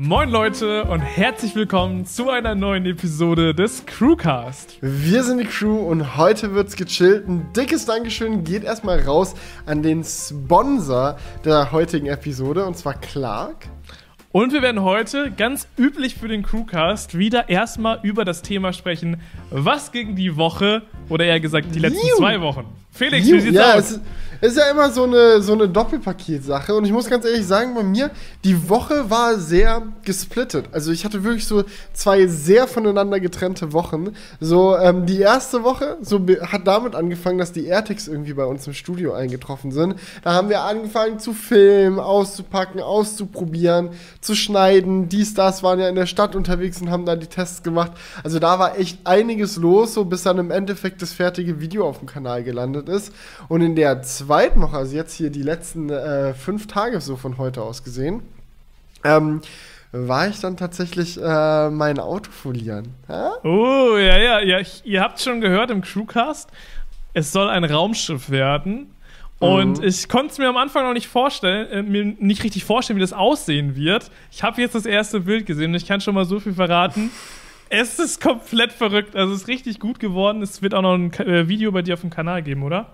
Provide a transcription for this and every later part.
Moin Leute und herzlich willkommen zu einer neuen Episode des Crewcast. Wir sind die Crew und heute wird's gechillt. Ein dickes Dankeschön geht erstmal raus an den Sponsor der heutigen Episode und zwar Clark. Und wir werden heute, ganz üblich für den Crewcast, wieder erstmal über das Thema sprechen, was gegen die Woche, oder eher gesagt die letzten Juh. zwei Wochen. Felix, wie sieht's ja, aus? ist ja immer so eine, so eine Doppelpaket-Sache. Und ich muss ganz ehrlich sagen, bei mir, die Woche war sehr gesplittet. Also ich hatte wirklich so zwei sehr voneinander getrennte Wochen. So, ähm, die erste Woche so hat damit angefangen, dass die AirTags irgendwie bei uns im Studio eingetroffen sind. Da haben wir angefangen zu filmen, auszupacken, auszuprobieren, zu schneiden. Die Stars waren ja in der Stadt unterwegs und haben da die Tests gemacht. Also da war echt einiges los, so bis dann im Endeffekt das fertige Video auf dem Kanal gelandet ist. Und in der zweiten zweiten Woche, also jetzt hier die letzten äh, fünf Tage so von heute aus gesehen, ähm, war ich dann tatsächlich äh, mein Auto folieren. Ja? Oh, ja, ja, ja. Ihr habt schon gehört im Crewcast, es soll ein Raumschiff werden. Und mhm. ich konnte es mir am Anfang noch nicht vorstellen, äh, mir nicht richtig vorstellen, wie das aussehen wird. Ich habe jetzt das erste Bild gesehen und ich kann schon mal so viel verraten. Es ist komplett verrückt. Also es ist richtig gut geworden. Es wird auch noch ein äh, Video bei dir auf dem Kanal geben, oder?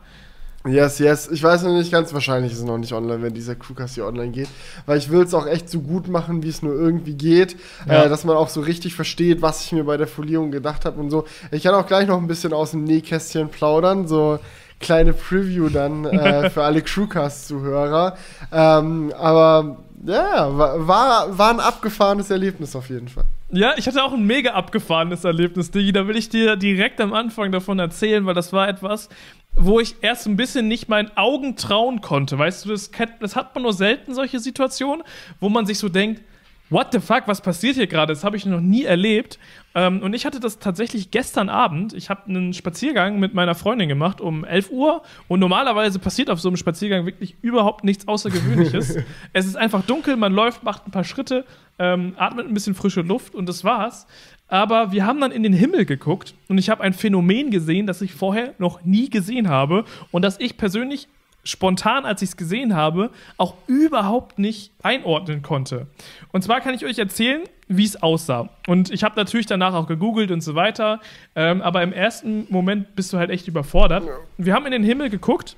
Yes, yes. Ich weiß noch nicht ganz, wahrscheinlich ist es noch nicht online, wenn dieser Crewcast hier online geht. Weil ich will es auch echt so gut machen, wie es nur irgendwie geht. Ja. Äh, dass man auch so richtig versteht, was ich mir bei der Folierung gedacht habe und so. Ich kann auch gleich noch ein bisschen aus dem Nähkästchen plaudern. So kleine Preview dann äh, für alle Crewcast-Zuhörer. Ähm, aber ja, war, war ein abgefahrenes Erlebnis auf jeden Fall. Ja, ich hatte auch ein mega abgefahrenes Erlebnis, Digi. Da will ich dir direkt am Anfang davon erzählen, weil das war etwas, wo ich erst ein bisschen nicht meinen Augen trauen konnte. Weißt du, das, das hat man nur selten, solche Situationen, wo man sich so denkt, what the fuck, was passiert hier gerade? Das habe ich noch nie erlebt. Ähm, und ich hatte das tatsächlich gestern Abend. Ich habe einen Spaziergang mit meiner Freundin gemacht um 11 Uhr. Und normalerweise passiert auf so einem Spaziergang wirklich überhaupt nichts Außergewöhnliches. es ist einfach dunkel, man läuft, macht ein paar Schritte, ähm, atmet ein bisschen frische Luft und das war's. Aber wir haben dann in den Himmel geguckt und ich habe ein Phänomen gesehen, das ich vorher noch nie gesehen habe und das ich persönlich spontan, als ich es gesehen habe, auch überhaupt nicht einordnen konnte. Und zwar kann ich euch erzählen, wie es aussah. Und ich habe natürlich danach auch gegoogelt und so weiter, ähm, aber im ersten Moment bist du halt echt überfordert. Wir haben in den Himmel geguckt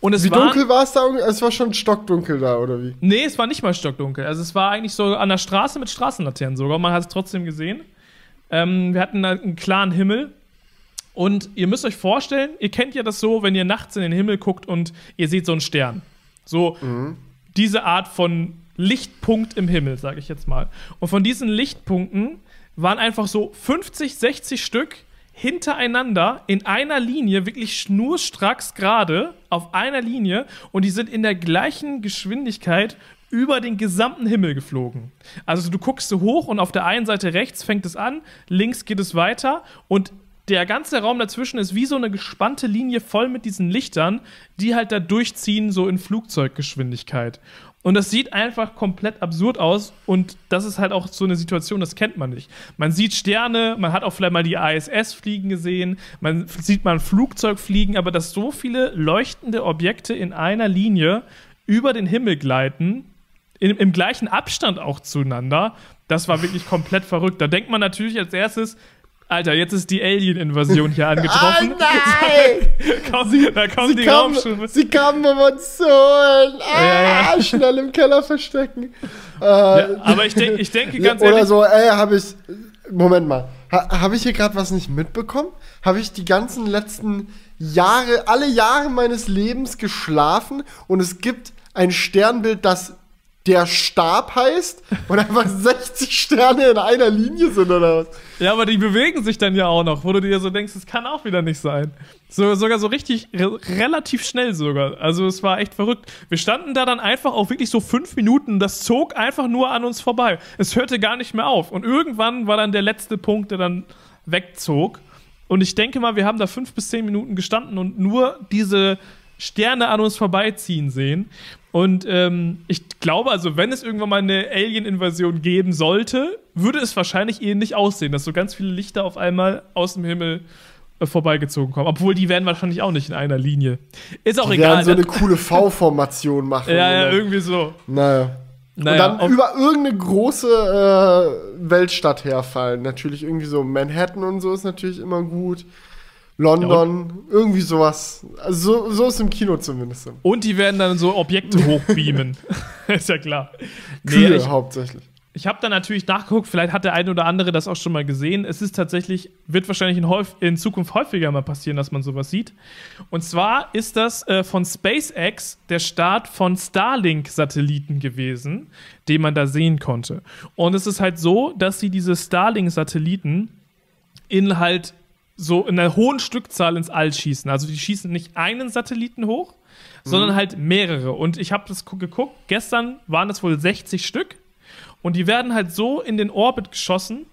und es wie war, dunkel war es da? Es war schon stockdunkel da, oder wie? Nee, es war nicht mal stockdunkel. Also es war eigentlich so an der Straße mit Straßenlaternen sogar. Man hat es trotzdem gesehen. Ähm, wir hatten einen klaren Himmel. Und ihr müsst euch vorstellen, ihr kennt ja das so, wenn ihr nachts in den Himmel guckt und ihr seht so einen Stern. So mhm. diese Art von Lichtpunkt im Himmel, sage ich jetzt mal. Und von diesen Lichtpunkten waren einfach so 50, 60 Stück hintereinander in einer Linie, wirklich schnurstracks gerade auf einer Linie und die sind in der gleichen Geschwindigkeit über den gesamten Himmel geflogen. Also du guckst so hoch und auf der einen Seite rechts fängt es an, links geht es weiter und der ganze Raum dazwischen ist wie so eine gespannte Linie voll mit diesen Lichtern, die halt da durchziehen, so in Flugzeuggeschwindigkeit. Und das sieht einfach komplett absurd aus. Und das ist halt auch so eine Situation, das kennt man nicht. Man sieht Sterne, man hat auch vielleicht mal die ISS fliegen gesehen, man sieht mal ein Flugzeug fliegen, aber dass so viele leuchtende Objekte in einer Linie über den Himmel gleiten, in, im gleichen Abstand auch zueinander, das war wirklich komplett verrückt. Da denkt man natürlich als erstes, Alter, jetzt ist die Alien-Invasion hier angetroffen. Oh nein! Komm, sie, da kommen sie die kamen, Raumschiffe. Sie kamen, um uns zu holen. Ah, ja, ja. Schnell im Keller verstecken. Äh, ja, aber ich, denk, ich denke ganz oder ehrlich. Oder so, ey, habe ich. Moment mal. Ha, habe ich hier gerade was nicht mitbekommen? Habe ich die ganzen letzten Jahre, alle Jahre meines Lebens geschlafen und es gibt ein Sternbild, das der Stab heißt und einfach 60 Sterne in einer Linie sind oder was? Ja, aber die bewegen sich dann ja auch noch, wo du dir so denkst, es kann auch wieder nicht sein. So, sogar so richtig, re relativ schnell sogar. Also es war echt verrückt. Wir standen da dann einfach auch wirklich so fünf Minuten, das zog einfach nur an uns vorbei. Es hörte gar nicht mehr auf. Und irgendwann war dann der letzte Punkt, der dann wegzog. Und ich denke mal, wir haben da fünf bis zehn Minuten gestanden und nur diese Sterne an uns vorbeiziehen sehen. Und ähm, ich glaube, also wenn es irgendwann mal eine Alien-Invasion geben sollte, würde es wahrscheinlich ähnlich aussehen, dass so ganz viele Lichter auf einmal aus dem Himmel äh, vorbeigezogen kommen. Obwohl die werden wahrscheinlich auch nicht in einer Linie. Ist auch die egal. Die werden so eine coole V-Formation machen. ja, ja, irgendwie so. Naja. Naja, und dann über irgendeine große äh, Weltstadt herfallen. Natürlich irgendwie so Manhattan und so ist natürlich immer gut. London, irgendwie sowas. Also so, so ist im Kino zumindest. Und die werden dann so Objekte hochbeamen. ist ja klar. Kühe ich, hauptsächlich. Ich habe da natürlich nachgeguckt, vielleicht hat der eine oder andere das auch schon mal gesehen. Es ist tatsächlich, wird wahrscheinlich in, häuf, in Zukunft häufiger mal passieren, dass man sowas sieht. Und zwar ist das äh, von SpaceX der Start von Starlink-Satelliten gewesen, den man da sehen konnte. Und es ist halt so, dass sie diese Starlink-Satelliten in halt so in einer hohen Stückzahl ins All schießen. Also die schießen nicht einen Satelliten hoch, mhm. sondern halt mehrere. Und ich habe das geguckt, gestern waren es wohl 60 Stück. Und die werden halt so in den Orbit geschossen,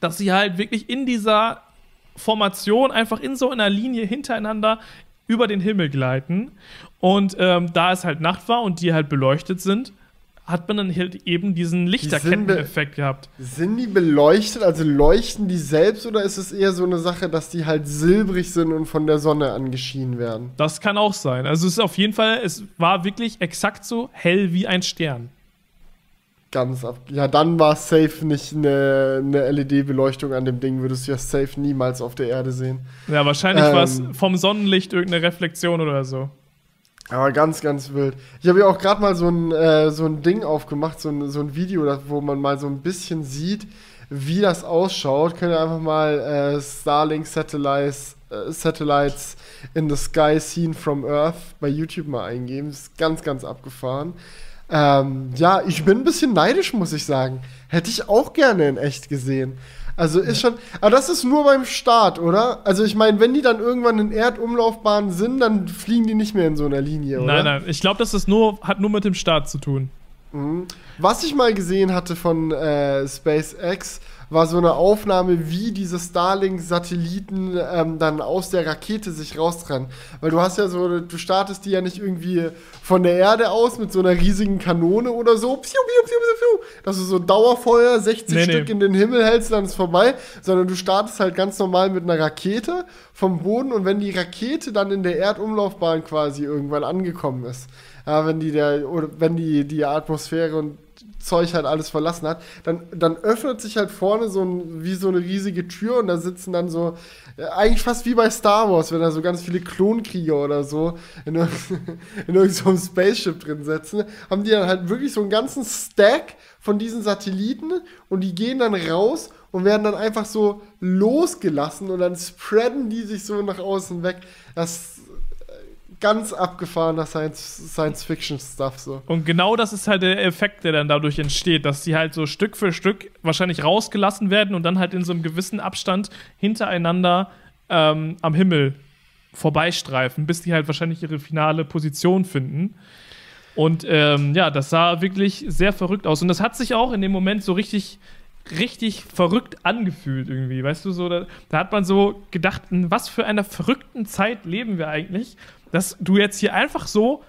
dass sie halt wirklich in dieser Formation einfach in so einer Linie hintereinander über den Himmel gleiten. Und ähm, da es halt Nacht war und die halt beleuchtet sind, hat man dann halt eben diesen Lichterketteneffekt gehabt. Sind die beleuchtet, also leuchten die selbst oder ist es eher so eine Sache, dass die halt silbrig sind und von der Sonne angeschienen werden? Das kann auch sein. Also es ist auf jeden Fall, es war wirklich exakt so hell wie ein Stern. Ganz ab. Ja, dann war safe nicht eine, eine LED-Beleuchtung an dem Ding, würdest du ja safe niemals auf der Erde sehen. Ja, wahrscheinlich ähm, war es vom Sonnenlicht irgendeine Reflexion oder so. Aber ganz, ganz wild. Ich habe ja auch gerade mal so ein, äh, so ein Ding aufgemacht, so ein, so ein Video, wo man mal so ein bisschen sieht, wie das ausschaut. Könnt ihr einfach mal äh, Starlink Satellites, äh, Satellites in the Sky Seen from Earth bei YouTube mal eingeben. Das ist ganz, ganz abgefahren. Ähm, ja, ich bin ein bisschen neidisch, muss ich sagen. Hätte ich auch gerne in echt gesehen. Also ist schon. Aber das ist nur beim Start, oder? Also ich meine, wenn die dann irgendwann in Erdumlaufbahnen sind, dann fliegen die nicht mehr in so einer Linie, oder? Nein, nein. Ich glaube, das ist nur, hat nur mit dem Start zu tun. Mhm. Was ich mal gesehen hatte von äh, SpaceX, war so eine Aufnahme, wie diese Starlink-Satelliten ähm, dann aus der Rakete sich raustrennen. Weil du hast ja so, du startest die ja nicht irgendwie von der Erde aus mit so einer riesigen Kanone oder so, piu, piu, piu, piu, dass du so Dauerfeuer 60 nee, Stück nee. in den Himmel hältst, dann ist vorbei, sondern du startest halt ganz normal mit einer Rakete vom Boden und wenn die Rakete dann in der Erdumlaufbahn quasi irgendwann angekommen ist, ja, wenn die der oder wenn die die Atmosphäre und Zeug halt alles verlassen hat, dann, dann öffnet sich halt vorne so ein, wie so eine riesige Tür und da sitzen dann so, äh, eigentlich fast wie bei Star Wars, wenn da so ganz viele Klonkrieger oder so in, in irgendeinem Spaceship drin sitzen, haben die dann halt wirklich so einen ganzen Stack von diesen Satelliten und die gehen dann raus und werden dann einfach so losgelassen und dann spreaden die sich so nach außen weg. Das ganz abgefahrener Science-Fiction-Stuff so. Und genau das ist halt der Effekt, der dann dadurch entsteht, dass die halt so Stück für Stück wahrscheinlich rausgelassen werden und dann halt in so einem gewissen Abstand hintereinander ähm, am Himmel vorbeistreifen, bis die halt wahrscheinlich ihre finale Position finden. Und ähm, ja, das sah wirklich sehr verrückt aus. Und das hat sich auch in dem Moment so richtig richtig verrückt angefühlt irgendwie, weißt du, so, da, da, hat man so gedacht, in was für einer verrückten Zeit leben wir eigentlich, dass du jetzt hier einfach so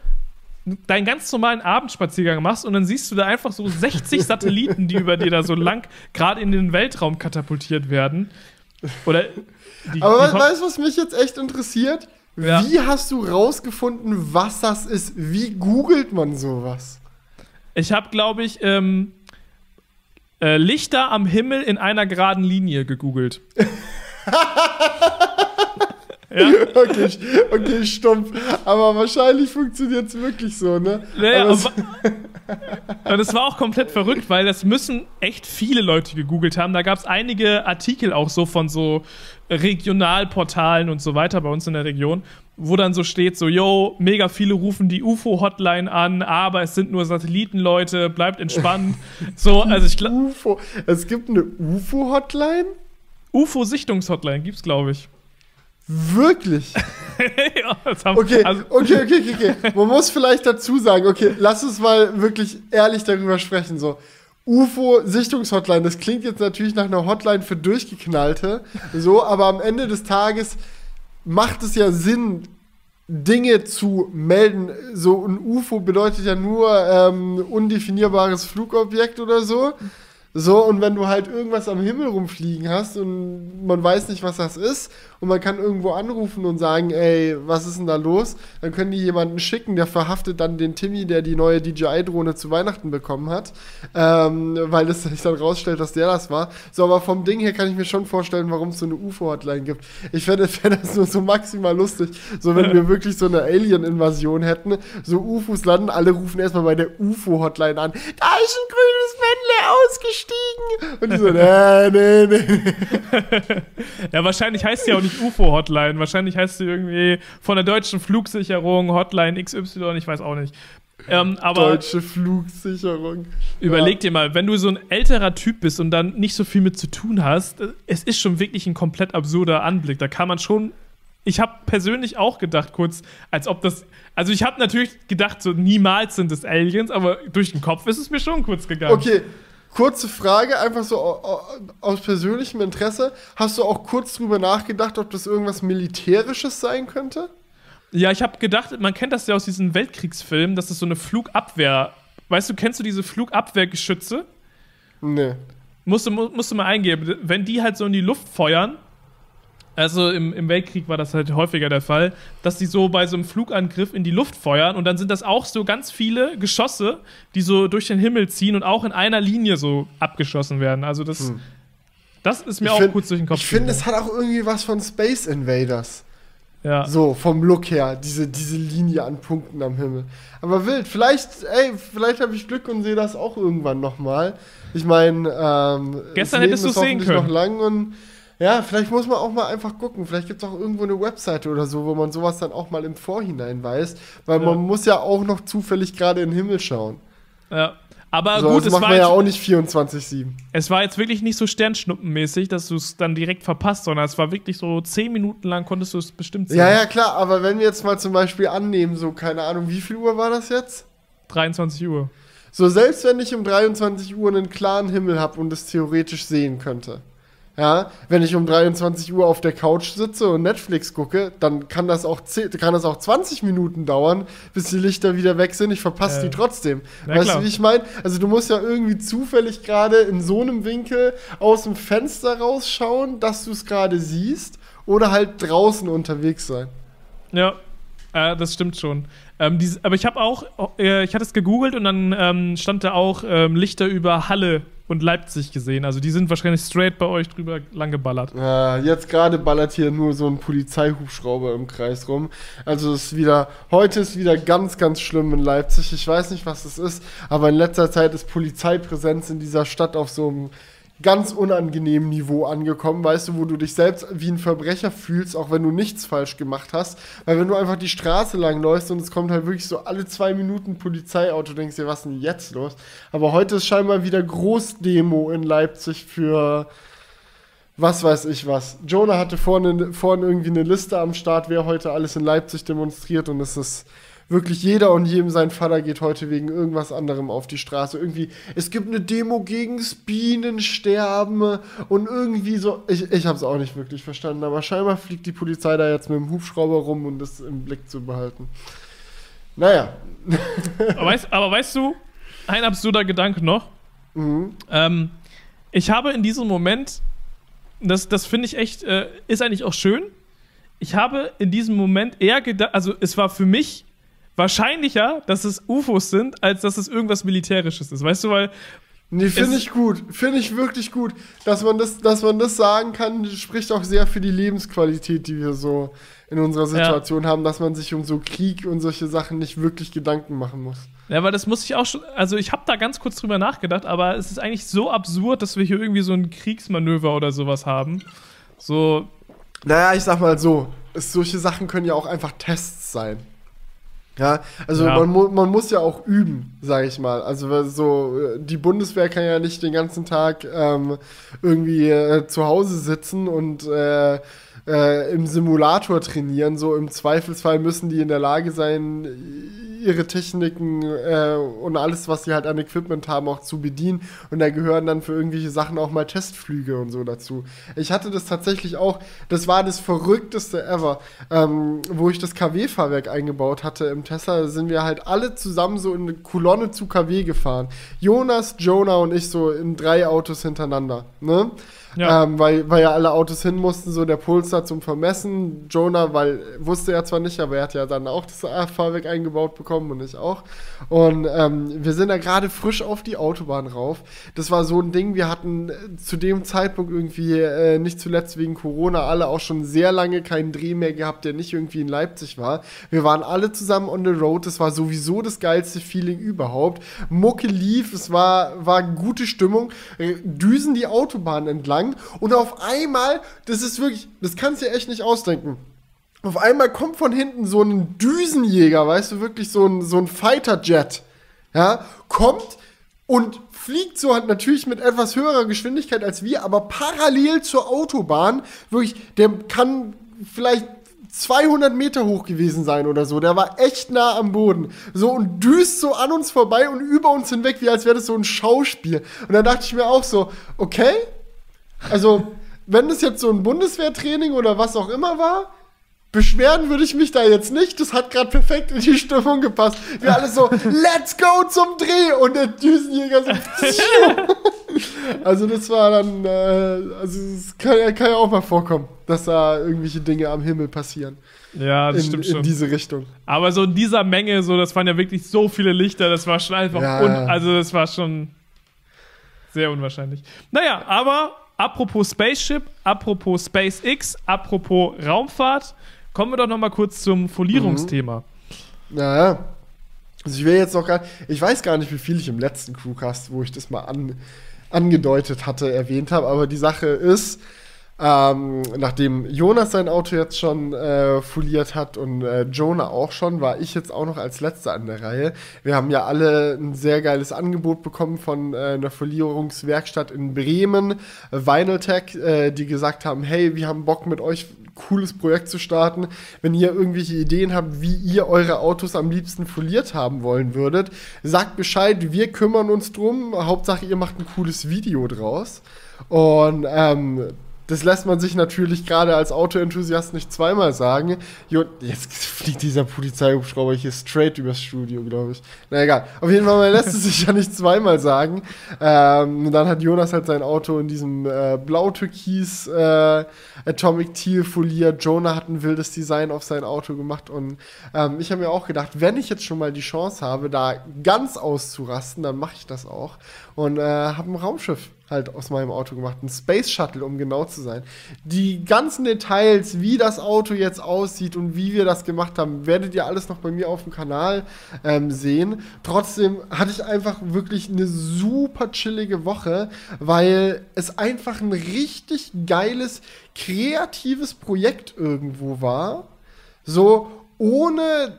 deinen ganz normalen Abendspaziergang machst und dann siehst du da einfach so 60 Satelliten, die über dir da so lang gerade in den Weltraum katapultiert werden. Oder die, Aber die weißt du, was mich jetzt echt interessiert? Ja. Wie hast du rausgefunden, was das ist? Wie googelt man sowas? Ich habe, glaube ich, ähm, äh, Lichter am Himmel in einer geraden Linie gegoogelt. Ja? Okay, okay, stumpf. Aber wahrscheinlich funktioniert es wirklich so, ne? Naja, aber und es war auch komplett verrückt, weil das müssen echt viele Leute gegoogelt haben. Da gab es einige Artikel auch so von so Regionalportalen und so weiter bei uns in der Region, wo dann so steht, so, yo, mega viele rufen die UFO-Hotline an, aber es sind nur Satellitenleute, bleibt entspannt. so, also ich glaube. Es gibt eine UFO-Hotline? UFO-Sichtungshotline gibt's, glaube ich. Wirklich? ja, okay, also okay, okay, okay, okay. Man muss vielleicht dazu sagen, okay, lass uns mal wirklich ehrlich darüber sprechen. So, UFO-Sichtungshotline, das klingt jetzt natürlich nach einer Hotline für Durchgeknallte, so, aber am Ende des Tages macht es ja Sinn, Dinge zu melden. So ein UFO bedeutet ja nur ähm, undefinierbares Flugobjekt oder so. So, und wenn du halt irgendwas am Himmel rumfliegen hast und man weiß nicht, was das ist, und man kann irgendwo anrufen und sagen, ey, was ist denn da los? Dann können die jemanden schicken, der verhaftet dann den Timmy, der die neue DJI-Drohne zu Weihnachten bekommen hat, ähm, weil es sich dann rausstellt, dass der das war. So, aber vom Ding her kann ich mir schon vorstellen, warum es so eine UFO-Hotline gibt. Ich fände fänd das nur so maximal lustig, so wenn wir wirklich so eine Alien-Invasion hätten, so UFOs landen, alle rufen erstmal bei der UFO-Hotline an, da ist ein grünes Männle ausgestiegen. Und die so, nee, nee, nee. ja, wahrscheinlich heißt die auch nicht UFO-Hotline. Wahrscheinlich heißt sie irgendwie von der deutschen Flugsicherung Hotline XY, ich weiß auch nicht. Ähm, aber Deutsche Flugsicherung. Überleg dir mal, wenn du so ein älterer Typ bist und dann nicht so viel mit zu tun hast, es ist schon wirklich ein komplett absurder Anblick. Da kann man schon. Ich habe persönlich auch gedacht, kurz, als ob das. Also, ich habe natürlich gedacht, so niemals sind es Aliens, aber durch den Kopf ist es mir schon kurz gegangen. Okay, kurze Frage, einfach so aus persönlichem Interesse. Hast du auch kurz drüber nachgedacht, ob das irgendwas Militärisches sein könnte? Ja, ich habe gedacht, man kennt das ja aus diesen Weltkriegsfilmen, dass es so eine Flugabwehr. Weißt du, kennst du diese Flugabwehrgeschütze? Nee. Musst du, musst du mal eingeben. Wenn die halt so in die Luft feuern, also im, im Weltkrieg war das halt häufiger der Fall, dass die so bei so einem Flugangriff in die Luft feuern und dann sind das auch so ganz viele Geschosse, die so durch den Himmel ziehen und auch in einer Linie so abgeschossen werden. Also das, hm. das ist mir ich auch find, kurz durch den Kopf Ich finde, es hat auch irgendwie was von Space Invaders. Ja. So, vom Look her, diese, diese Linie an Punkten am Himmel. Aber wild, vielleicht, ey, vielleicht habe ich Glück und sehe das auch irgendwann nochmal. Ich meine, ähm, gestern hättest du es sehen können. noch lang und ja, vielleicht muss man auch mal einfach gucken. Vielleicht gibt es auch irgendwo eine Webseite oder so, wo man sowas dann auch mal im Vorhinein weiß. Weil ja. man muss ja auch noch zufällig gerade in den Himmel schauen. Ja. Aber so, gut, das es war ja auch nicht 24-7. Es war jetzt wirklich nicht so sternschnuppenmäßig, dass du es dann direkt verpasst, sondern es war wirklich so 10 Minuten lang konntest du es bestimmt sehen. Ja, ja, klar, aber wenn wir jetzt mal zum Beispiel annehmen, so, keine Ahnung, wie viel Uhr war das jetzt? 23 Uhr. So, selbst wenn ich um 23 Uhr einen klaren Himmel habe und es theoretisch sehen könnte, ja, wenn ich um 23 Uhr auf der Couch sitze und Netflix gucke, dann kann das auch, 10, kann das auch 20 Minuten dauern, bis die Lichter wieder weg sind. Ich verpasse äh, die trotzdem. Weißt klar. du, wie ich meine? Also du musst ja irgendwie zufällig gerade in so einem Winkel aus dem Fenster rausschauen, dass du es gerade siehst oder halt draußen unterwegs sein. Ja, äh, das stimmt schon. Ähm, dieses, aber ich habe auch, äh, ich hatte es gegoogelt und dann ähm, stand da auch ähm, Lichter über Halle und Leipzig gesehen. Also die sind wahrscheinlich straight bei euch drüber lang geballert. Ja, jetzt gerade ballert hier nur so ein Polizeihubschrauber im Kreis rum. Also es ist wieder, heute ist wieder ganz, ganz schlimm in Leipzig. Ich weiß nicht, was es ist, aber in letzter Zeit ist Polizeipräsenz in dieser Stadt auf so einem ganz unangenehmen Niveau angekommen, weißt du, wo du dich selbst wie ein Verbrecher fühlst, auch wenn du nichts falsch gemacht hast. Weil wenn du einfach die Straße lang läufst und es kommt halt wirklich so alle zwei Minuten Polizeiauto, denkst du dir, was ist denn jetzt los? Aber heute ist scheinbar wieder Großdemo in Leipzig für was weiß ich was. Jonah hatte vorne, vorne irgendwie eine Liste am Start, wer heute alles in Leipzig demonstriert und es ist wirklich jeder und jedem sein Vater geht heute wegen irgendwas anderem auf die Straße. Irgendwie, es gibt eine Demo gegen Bienensterben und irgendwie so. Ich, ich habe es auch nicht wirklich verstanden, aber scheinbar fliegt die Polizei da jetzt mit dem Hubschrauber rum, um das im Blick zu behalten. Naja. aber, weißt, aber weißt du, ein absurder Gedanke noch. Mhm. Ähm, ich habe in diesem Moment, das, das finde ich echt, äh, ist eigentlich auch schön. Ich habe in diesem Moment eher gedacht, also es war für mich wahrscheinlicher, dass es UFOs sind, als dass es irgendwas Militärisches ist. Weißt du, weil. Nee, finde ich gut. Finde ich wirklich gut. Dass man, das, dass man das sagen kann, spricht auch sehr für die Lebensqualität, die wir so in unserer Situation ja. haben, dass man sich um so Krieg und solche Sachen nicht wirklich Gedanken machen muss. Ja, weil das muss ich auch schon. Also, ich habe da ganz kurz drüber nachgedacht, aber es ist eigentlich so absurd, dass wir hier irgendwie so ein Kriegsmanöver oder sowas haben. So. Naja, ich sag mal so: es, solche Sachen können ja auch einfach Tests sein. Ja, also ja. Man, mu man muss ja auch üben, sage ich mal. Also so die Bundeswehr kann ja nicht den ganzen Tag ähm, irgendwie äh, zu Hause sitzen und äh, äh, im Simulator trainieren. So im Zweifelsfall müssen die in der Lage sein, ihre Techniken äh, und alles, was sie halt an Equipment haben, auch zu bedienen. Und da gehören dann für irgendwelche Sachen auch mal Testflüge und so dazu. Ich hatte das tatsächlich auch, das war das verrückteste ever, ähm, wo ich das KW-Fahrwerk eingebaut hatte im Tesla, sind wir halt alle zusammen so in eine Kolonne zu KW gefahren. Jonas, Jonah und ich so in drei Autos hintereinander. Ne? Ja. Ähm, weil, weil ja alle Autos hin mussten, so der Puls da zum Vermessen. Jonah, weil wusste er zwar nicht, aber er hat ja dann auch das Fahrwerk eingebaut bekommen und ich auch. Und ähm, wir sind da gerade frisch auf die Autobahn rauf. Das war so ein Ding, wir hatten zu dem Zeitpunkt irgendwie, äh, nicht zuletzt wegen Corona, alle auch schon sehr lange keinen Dreh mehr gehabt, der nicht irgendwie in Leipzig war. Wir waren alle zusammen on the road. Das war sowieso das geilste Feeling überhaupt. Mucke lief, es war, war gute Stimmung. Äh, düsen die Autobahn entlang lang und auf einmal, das ist wirklich, das kannst du dir echt nicht ausdenken. Auf einmal kommt von hinten so ein Düsenjäger, weißt du, wirklich so ein, so ein Fighter-Jet, ja, kommt und fliegt so halt natürlich mit etwas höherer Geschwindigkeit als wir, aber parallel zur Autobahn, wirklich, der kann vielleicht 200 Meter hoch gewesen sein oder so. Der war echt nah am Boden. So und düst so an uns vorbei und über uns hinweg, wie als wäre das so ein Schauspiel. Und dann dachte ich mir auch so, okay, also, wenn es jetzt so ein Bundeswehrtraining oder was auch immer war, beschweren würde ich mich da jetzt nicht. Das hat gerade perfekt in die Stimmung gepasst. Wir alle so, let's go zum Dreh! Und der Düsenjäger so, Also das war dann, äh, also es kann, kann, ja auch mal vorkommen, dass da irgendwelche Dinge am Himmel passieren. Ja, das in, stimmt schon. In diese Richtung. Aber so in dieser Menge, so, das waren ja wirklich so viele Lichter, das war schon einfach, ja. also das war schon sehr unwahrscheinlich. Naja, aber apropos Spaceship, apropos SpaceX, apropos Raumfahrt, kommen wir doch noch mal kurz zum Folierungsthema. Mhm. Ja, also ich will jetzt noch gar ich weiß gar nicht, wie viel ich im letzten Crewcast, wo ich das mal an, angedeutet hatte, erwähnt habe, aber die Sache ist, ähm, nachdem Jonas sein Auto jetzt schon äh, foliert hat und äh, Jonah auch schon, war ich jetzt auch noch als letzter an der Reihe. Wir haben ja alle ein sehr geiles Angebot bekommen von äh, einer Folierungswerkstatt in Bremen, Vinyltech, äh, die gesagt haben, hey, wir haben Bock mit euch cooles Projekt zu starten. Wenn ihr irgendwelche Ideen habt, wie ihr eure Autos am liebsten foliert haben wollen würdet, sagt Bescheid, wir kümmern uns drum. Hauptsache, ihr macht ein cooles Video draus. Und ähm, das lässt man sich natürlich gerade als Autoenthusiast nicht zweimal sagen. Jetzt fliegt dieser Polizeihubschrauber hier straight übers Studio, glaube ich. Na egal. Auf jeden Fall, man lässt es sich ja nicht zweimal sagen. Ähm, dann hat Jonas halt sein Auto in diesem äh, blau-türkis äh, Atomic Teal foliert. Jonah hat ein wildes Design auf sein Auto gemacht. Und ähm, ich habe mir auch gedacht, wenn ich jetzt schon mal die Chance habe, da ganz auszurasten, dann mache ich das auch. Und äh, habe ein Raumschiff halt aus meinem Auto gemacht. Ein Space Shuttle, um genau zu sein. Die ganzen Details, wie das Auto jetzt aussieht und wie wir das gemacht haben, werdet ihr alles noch bei mir auf dem Kanal ähm, sehen. Trotzdem hatte ich einfach wirklich eine super chillige Woche, weil es einfach ein richtig geiles, kreatives Projekt irgendwo war. So ohne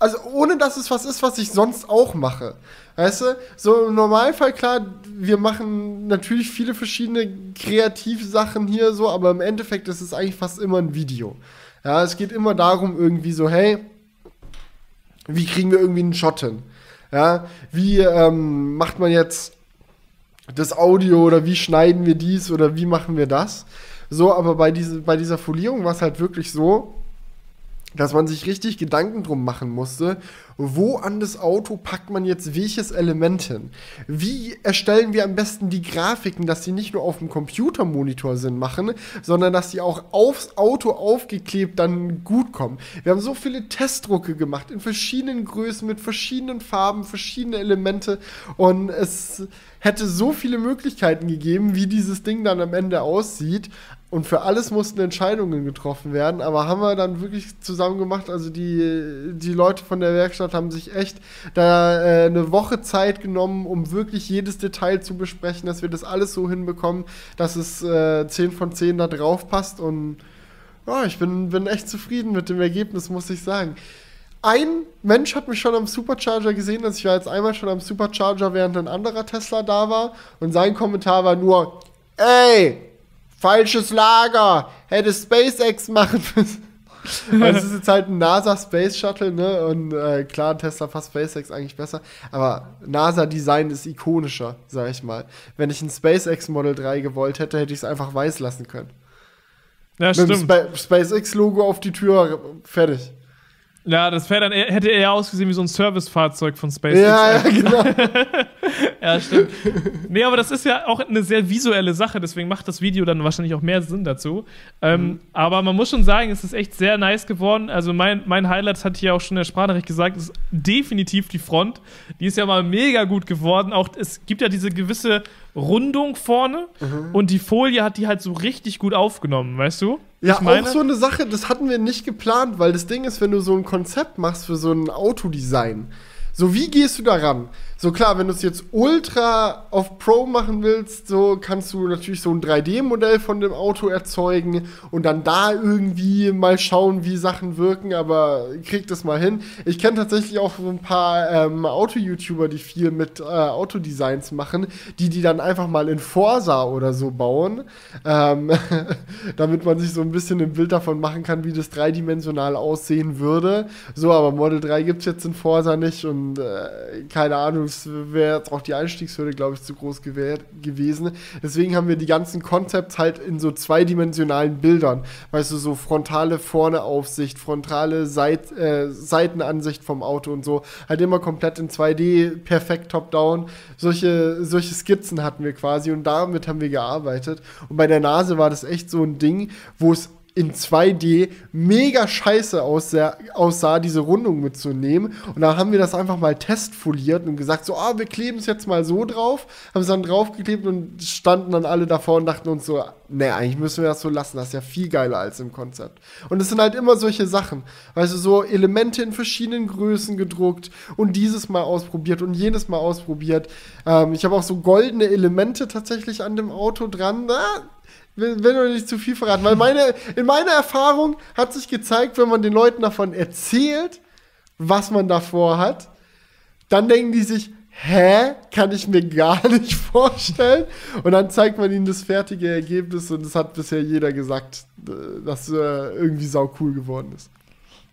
also ohne dass es was ist, was ich sonst auch mache. Weißt du, so im Normalfall, klar, wir machen natürlich viele verschiedene Kreativsachen hier so, aber im Endeffekt ist es eigentlich fast immer ein Video. Ja, es geht immer darum, irgendwie so, hey, wie kriegen wir irgendwie einen Shot hin? Ja, wie ähm, macht man jetzt das Audio oder wie schneiden wir dies oder wie machen wir das? So, aber bei, diese, bei dieser Folierung war es halt wirklich so, dass man sich richtig Gedanken drum machen musste, wo an das Auto packt man jetzt welches Element hin? Wie erstellen wir am besten die Grafiken, dass sie nicht nur auf dem Computermonitor Sinn machen, sondern dass sie auch aufs Auto aufgeklebt dann gut kommen? Wir haben so viele Testdrucke gemacht in verschiedenen Größen, mit verschiedenen Farben, verschiedene Elemente und es hätte so viele Möglichkeiten gegeben, wie dieses Ding dann am Ende aussieht. Und für alles mussten Entscheidungen getroffen werden, aber haben wir dann wirklich zusammen gemacht. Also die, die Leute von der Werkstatt haben sich echt da äh, eine Woche Zeit genommen, um wirklich jedes Detail zu besprechen, dass wir das alles so hinbekommen, dass es äh, 10 von 10 da drauf passt. Und ja, ich bin, bin echt zufrieden mit dem Ergebnis, muss ich sagen. Ein Mensch hat mich schon am Supercharger gesehen, dass ich war jetzt einmal schon am Supercharger, während ein anderer Tesla da war. Und sein Kommentar war nur, ey, falsches Lager, hätte SpaceX machen müssen. Also es ist jetzt halt ein NASA Space Shuttle, ne? Und äh, klar, Tesla fast SpaceX eigentlich besser. Aber NASA-Design ist ikonischer, sag ich mal. Wenn ich ein SpaceX Model 3 gewollt hätte, hätte ich es einfach weiß lassen können. Ja, Mit dem stimmt. Spa SpaceX-Logo auf die Tür, fertig. Ja, das wäre dann hätte eher ausgesehen wie so ein Servicefahrzeug von SpaceX. Ja, ja, genau. Ja, stimmt. nee, aber das ist ja auch eine sehr visuelle Sache, deswegen macht das Video dann wahrscheinlich auch mehr Sinn dazu. Ähm, aber man muss schon sagen, es ist echt sehr nice geworden. Also mein, mein Highlight, ich ja auch schon in der Sprachnachricht gesagt, ist definitiv die Front. Die ist ja mal mega gut geworden. Auch es gibt ja diese gewisse Rundung vorne und die Folie hat die halt so richtig gut aufgenommen, weißt du? Ja, Ich meine- auch so eine Sache, das hatten wir nicht geplant, weil das Ding ist, wenn du so ein Konzept machst für so ein Autodesign, so wie gehst du daran? So klar, wenn du es jetzt ultra auf Pro machen willst, so kannst du natürlich so ein 3D-Modell von dem Auto erzeugen und dann da irgendwie mal schauen, wie Sachen wirken, aber krieg das mal hin. Ich kenne tatsächlich auch so ein paar ähm, Auto-YouTuber, die viel mit äh, Autodesigns machen, die die dann einfach mal in Forsa oder so bauen, ähm, damit man sich so ein bisschen ein Bild davon machen kann, wie das dreidimensional aussehen würde. So, aber Model 3 gibt es jetzt in Forsa nicht und äh, keine Ahnung, es wäre jetzt auch die Einstiegshürde, glaube ich, zu groß gewesen. Deswegen haben wir die ganzen Concepts halt in so zweidimensionalen Bildern. Weißt du, so frontale vorne Aufsicht, frontale Seit, äh, Seitenansicht vom Auto und so. Halt immer komplett in 2D, perfekt top-down. Solche, solche Skizzen hatten wir quasi und damit haben wir gearbeitet. Und bei der Nase war das echt so ein Ding, wo es in 2D mega scheiße aussah, aussah, diese Rundung mitzunehmen. Und da haben wir das einfach mal testfoliert und gesagt, so, ah, wir kleben es jetzt mal so drauf, haben es dann draufgeklebt und standen dann alle davor und dachten uns so, nee, eigentlich müssen wir das so lassen, das ist ja viel geiler als im Konzept. Und es sind halt immer solche Sachen, weißt du, so Elemente in verschiedenen Größen gedruckt und dieses Mal ausprobiert und jedes Mal ausprobiert. Ähm, ich habe auch so goldene Elemente tatsächlich an dem Auto dran. Na, will, will nicht zu viel verraten, weil meine, in meiner Erfahrung hat sich gezeigt, wenn man den Leuten davon erzählt, was man davor hat, dann denken die sich, hä, kann ich mir gar nicht vorstellen. Und dann zeigt man ihnen das fertige Ergebnis und das hat bisher jeder gesagt, äh, dass äh, irgendwie sau cool geworden ist.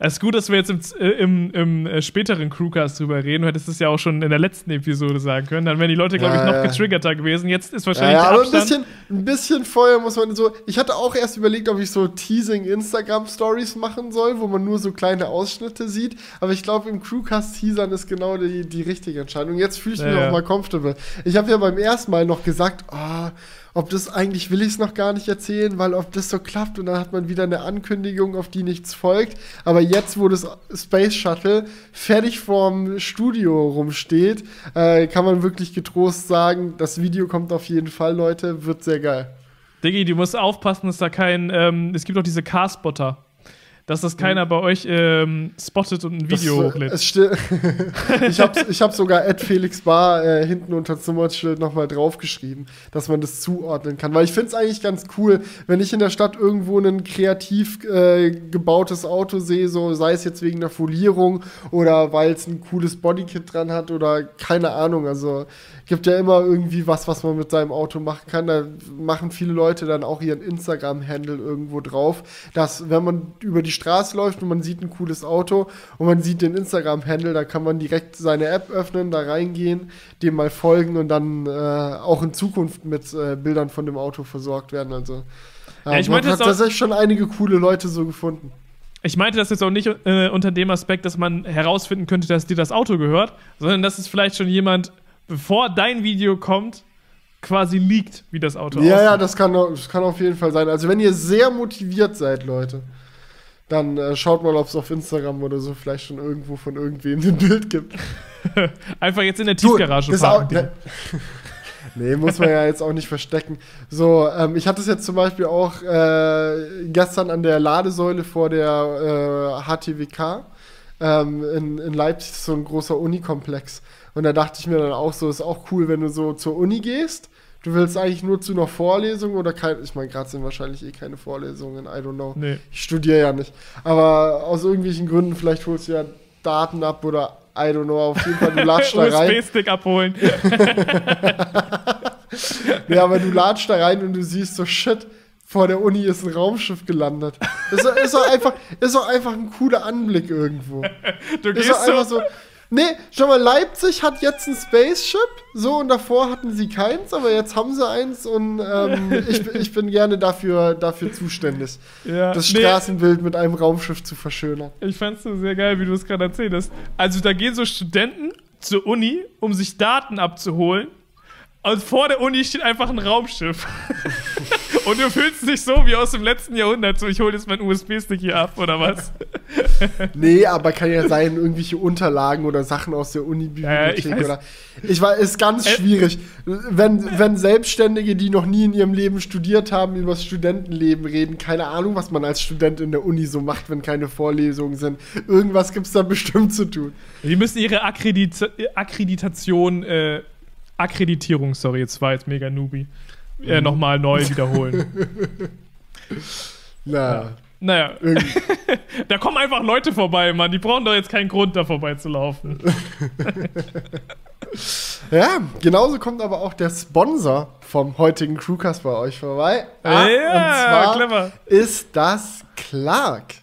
Es ist gut, dass wir jetzt im, äh, im, im äh, späteren Crewcast drüber reden. Du hättest es ja auch schon in der letzten Episode sagen können. Dann wären die Leute, glaube ich, Ja, noch ja. getriggerter gewesen. Jetzt ist Ja, wahrscheinlich ja, der aber ein Abstand. bisschen, ein bisschen vorher muss man so. Ich hatte auch erst überlegt, ob ich so Teasing Instagram-Stories machen soll, wo man nur so kleine Ausschnitte sieht. Aber ich glaube, im Crewcast teasern ist genau die, die richtige Entscheidung. Jetzt fühle ich mich Ja, ja. auch mal comfortable. Ich habe ja beim ersten Mal noch gesagt, ah, ob das eigentlich will ich es noch gar nicht erzählen, weil ob das so klappt und dann hat man wieder eine Ankündigung, auf die nichts folgt. Aber jetzt, wo das Space Shuttle fertig vorm Studio rumsteht, äh, kann man wirklich getrost sagen, das Video kommt auf jeden Fall, Leute, wird sehr geil. Diggi, du musst aufpassen, dass da kein. Ähm, es gibt auch diese Car-Spotter. Dass das keiner bei euch ähm, spottet und ein Video Das, hochlädt. ich habe ich hab sogar Ed Felix Bar äh, hinten unter das Nummernschild nochmal draufgeschrieben, dass man das zuordnen kann. Weil ich finde es eigentlich ganz cool, wenn ich in der Stadt irgendwo ein kreativ äh, gebautes Auto sehe, so sei es jetzt wegen der Folierung oder weil es ein cooles Bodykit dran hat oder keine Ahnung. Also gibt ja immer irgendwie was, was man mit seinem Auto machen kann. Da machen viele Leute dann auch ihren Instagram-Handle irgendwo drauf, dass wenn man über die Straße läuft und man sieht ein cooles Auto und man sieht den Instagram-Handle, da kann man direkt seine App öffnen, da reingehen, dem mal folgen und dann äh, auch in Zukunft mit äh, Bildern von dem Auto versorgt werden. Also Ja, ich man meinte hat tatsächlich schon einige coole Leute so gefunden. Ich meinte das jetzt auch nicht äh, unter dem Aspekt, dass man herausfinden könnte, dass dir das Auto gehört, sondern dass es vielleicht schon jemand, bevor dein Video kommt, quasi liegt, wie das Auto Ja, ja, aussieht. das kann, das kann auf jeden Fall sein. Also wenn ihr sehr motiviert seid, Leute, dann äh, schaut mal, ob es auf Instagram oder so vielleicht schon irgendwo von irgendwem ein Bild gibt. Einfach jetzt in der Tiefgarage das parken. Au- ne, nee, muss man ja jetzt auch nicht verstecken. So, ähm, ich hatte es jetzt zum Beispiel auch äh, gestern an der Ladesäule vor der äh, HTWK ähm, in, in Leipzig, so ein großer Unikomplex. Und da dachte ich mir dann auch so, ist auch cool, wenn du so zur Uni gehst. Du willst eigentlich nur zu einer Vorlesung oder kein, ich meine, gerade sind wahrscheinlich eh keine Vorlesungen, I don't know. Nee. Ich studiere ja nicht. Aber aus irgendwelchen Gründen, vielleicht holst du ja Daten ab oder I don't know, auf jeden Fall, du latschst da rein. USB-Stick abholen. Ja, aber du latschst da rein und du siehst so, shit, vor der Uni ist ein Raumschiff gelandet. Ist, doch- ist, doch einfach, ist doch einfach ein cooler Anblick irgendwo. Du Ist gehst doch einfach so, so. Nee, schau mal, Leipzig hat jetzt ein Spaceship, so und davor hatten sie keins, aber jetzt haben sie eins und ähm, ich, ich bin gerne dafür, dafür zuständig, ja, das nee, Straßenbild mit einem Raumschiff zu verschönern. Ich fand's so sehr geil, wie du es gerade erzählt hast. Also da gehen so Studenten zur Uni, um sich Daten abzuholen. Und vor der Uni steht einfach ein Raumschiff. Und du fühlst dich so wie aus dem letzten Jahrhundert. So, ich hole jetzt meinen USB-Stick hier ab, oder was? Nee, aber kann ja sein, irgendwelche Unterlagen oder Sachen aus der Uni-Bibliothek ich weiß. oder. Ich weiß, ist ganz Äh, schwierig. Wenn, wenn Selbstständige, die noch nie in ihrem Leben studiert haben, über das Studentenleben reden, keine Ahnung, was man als Student in der Uni so macht, wenn keine Vorlesungen sind. Irgendwas gibt's da bestimmt zu tun. Die müssen ihre Akkredit Akkreditation, äh, Akkreditierung, sorry, jetzt war jetzt mega Newbie, äh, nochmal neu wiederholen. Na, Naja, irgendwie. da kommen einfach Leute vorbei, Mann. Die brauchen doch jetzt keinen Grund, da vorbeizulaufen. Ja, genauso kommt aber auch der Sponsor vom heutigen Crewcast bei euch vorbei. Ah, Ja, und zwar clever. ist das Clark.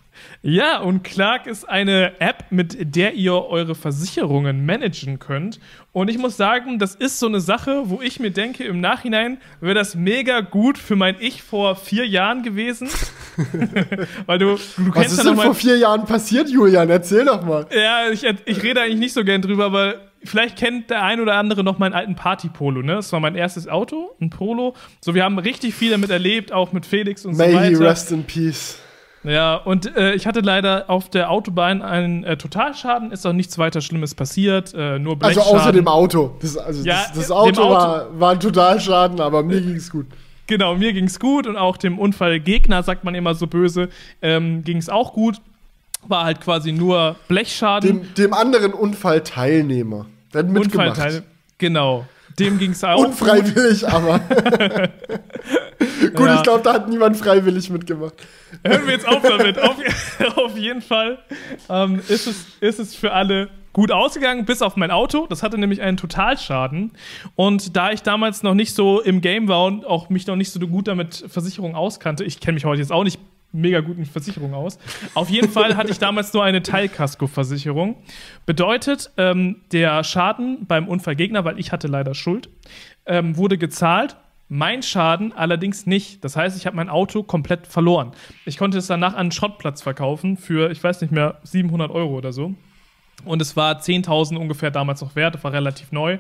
Ja, und Clark ist eine App, mit der ihr eure Versicherungen managen könnt. Und ich muss sagen, das ist so eine Sache, wo ich mir denke, im Nachhinein wäre das mega gut für mein Ich vor vier Jahren gewesen. Weil du, du Was kennst ist denn vor vier Jahren passiert, Julian? Erzähl doch mal. Ja, ich, ich rede eigentlich nicht so gern drüber, aber vielleicht kennt der ein oder andere noch meinen alten Party-Polo, ne? Das war mein erstes Auto, ein Polo. So, wir haben richtig viel damit erlebt, auch mit Felix und May so he weiter. rest in peace. Ja, und äh, ich hatte leider auf der Autobahn einen äh, Totalschaden, ist auch nichts weiter Schlimmes passiert, äh, nur Also außer dem Auto. Das, also Ja, das, das Auto, Auto. War, war ein Totalschaden, aber mir ging's gut. Genau, mir ging's gut und auch dem Unfallgegner, sagt man immer so böse, ähm, ging's auch gut. War halt quasi nur Blechschaden. Dem, dem anderen Unfallteilnehmer. Hat mitgemacht. Unfallteil. Genau. Dem ging's auch. gut. Unfreiwillig, aber. Gut, Ja. ich glaube, da hat niemand freiwillig mitgemacht. Hören wir jetzt auf damit. Auf, auf jeden Fall ähm, ist, es, ist es für alle gut ausgegangen, bis auf mein Auto. Das hatte nämlich einen Totalschaden. Und da ich damals noch nicht so im Game war und auch mich noch nicht so gut damit Versicherung auskannte, ich kenne mich heute jetzt auch nicht mega gut mit Versicherung aus. Auf jeden Fall hatte ich damals nur eine Teilkaskoversicherung. Bedeutet, ähm, der Schaden beim Unfallgegner, weil ich hatte leider Schuld, ähm, wurde gezahlt. Mein Schaden allerdings nicht. Das heißt, ich habe mein Auto komplett verloren. Ich konnte es danach an einen Schrottplatz verkaufen für, ich weiß nicht mehr, 700 Euro oder so. Und es war 10.000 ungefähr damals noch wert, das war relativ neu.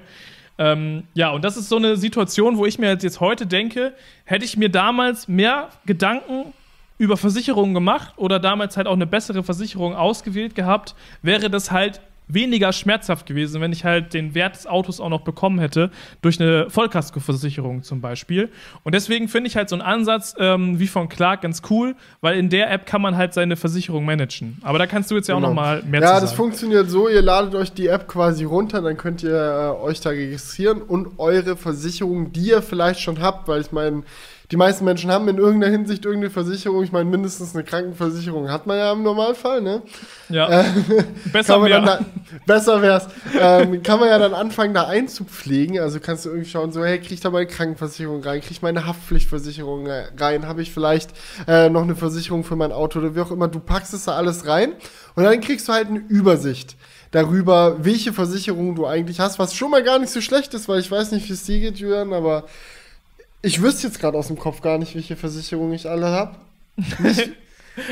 Ähm, ja, und das ist so eine Situation, wo ich mir jetzt heute denke, hätte ich mir damals mehr Gedanken über Versicherungen gemacht oder damals halt auch eine bessere Versicherung ausgewählt gehabt, wäre das halt weniger schmerzhaft gewesen, wenn ich halt den Wert des Autos auch noch bekommen hätte, durch eine Vollkaskoversicherung zum Beispiel. Und deswegen finde ich halt so einen Ansatz ähm, wie von Clark ganz cool, weil in der App kann man halt seine Versicherung managen. Aber da kannst du jetzt ja auch Genau. noch mal mehr Ja, zu das sagen. funktioniert so, ihr ladet euch die App quasi runter, dann könnt ihr äh, euch da registrieren und eure Versicherung, die ihr vielleicht schon habt, weil ich meine, die meisten Menschen haben in irgendeiner Hinsicht irgendeine Versicherung. Ich meine, mindestens eine Krankenversicherung hat man ja im Normalfall, ne? Ja. Besser man dann mehr. da, besser wär's. ähm, kann man ja dann anfangen, da einzupflegen. Also kannst du irgendwie schauen, so, hey, krieg ich da meine Krankenversicherung rein, krieg ich meine Haftpflichtversicherung äh, rein, habe ich vielleicht äh, noch eine Versicherung für mein Auto oder wie auch immer. Du packst es da alles rein und dann kriegst du halt eine Übersicht darüber, welche Versicherung du eigentlich hast, was schon mal gar nicht so schlecht ist, weil ich weiß nicht, wie es dir geht, Julian, aber ich wüsste jetzt gerade aus dem Kopf gar nicht, welche Versicherung ich alle habe.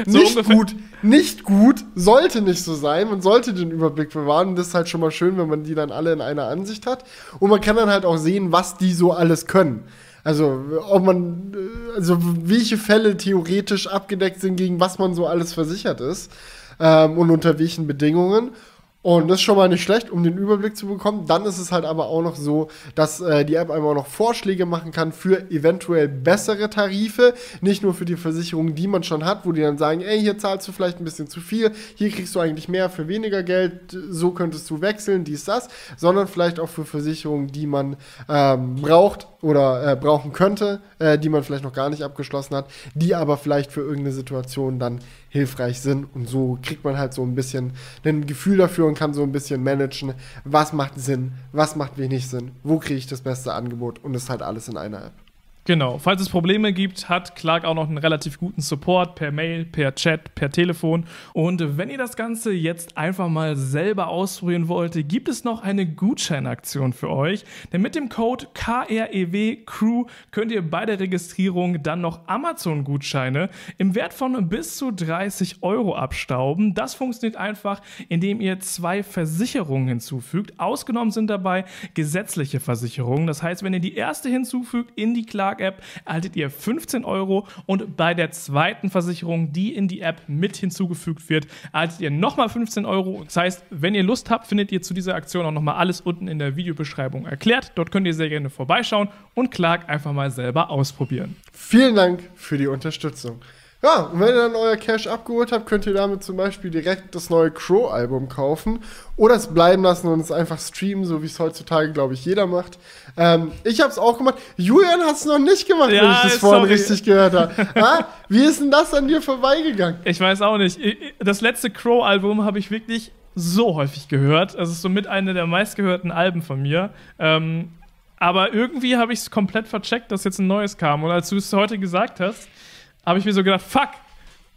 So nicht ungefähr- gut, nicht gut, sollte nicht so sein. Man sollte den Überblick bewahren. Das ist halt schon mal schön, wenn man die dann alle in einer Ansicht hat. Und man kann dann halt auch sehen, was die so alles können. Also, ob man, äh, also welche Fälle theoretisch abgedeckt sind, gegen was man so alles versichert ist ähm, und unter welchen Bedingungen. Und das ist schon mal nicht schlecht, um den Überblick zu bekommen. Dann ist es halt aber auch noch so, dass äh, die App einmal auch noch Vorschläge machen kann für eventuell bessere Tarife. Nicht nur für die Versicherungen, die man schon hat, wo die dann sagen, ey, hier zahlst du vielleicht ein bisschen zu viel, hier kriegst du eigentlich mehr für weniger Geld, so könntest du wechseln, dies, das, sondern vielleicht auch für Versicherungen, die man ähm, braucht oder äh, brauchen könnte, äh, die man vielleicht noch gar nicht abgeschlossen hat, die aber vielleicht für irgendeine Situation dann hilfreich sind. Und so kriegt man halt so ein bisschen ein Gefühl dafür und kann so ein bisschen managen, was macht Sinn, was macht wenig Sinn, wo kriege ich das beste Angebot? Und das ist halt alles in einer App. Genau. Falls es Probleme gibt, hat Clark auch noch einen relativ guten Support per Mail, per Chat, per Telefon. Und wenn ihr das Ganze jetzt einfach mal selber ausprobieren wollt, gibt es noch eine Gutscheinaktion für euch. Denn mit dem Code KREW Crew könnt ihr bei der Registrierung dann noch Amazon-Gutscheine im Wert von bis zu 30 Euro abstauben. Das funktioniert einfach, indem ihr zwei Versicherungen hinzufügt. Ausgenommen sind dabei gesetzliche Versicherungen. Das heißt, wenn ihr die erste hinzufügt in die Clark-App, erhaltet ihr 15 Euro und bei der zweiten Versicherung, die in die App mit hinzugefügt wird, erhaltet ihr nochmal 15 Euro. Das heißt, wenn ihr Lust habt, findet ihr zu dieser Aktion auch nochmal alles unten in der Videobeschreibung erklärt. Dort könnt ihr sehr gerne vorbeischauen und Clark einfach mal selber ausprobieren. Vielen Dank für die Unterstützung. Ja, und wenn ihr dann euer Cash abgeholt habt, könnt ihr damit zum Beispiel direkt das neue Crow-Album kaufen oder es bleiben lassen und es einfach streamen, so wie es heutzutage, glaube ich, jeder macht. Ähm, ich habe es auch gemacht. Julian hat es noch nicht gemacht, Ja, wenn ich das vorhin sorry. richtig gehört habe. ah, wie ist denn das an dir vorbeigegangen? Ich weiß auch nicht. Das letzte Crow-Album habe ich wirklich so häufig gehört. Es ist somit eine der meistgehörten Alben von mir. Ähm, aber irgendwie habe ich es komplett vercheckt, dass jetzt ein neues kam. Und als du es heute gesagt hast, habe ich mir so gedacht, fuck,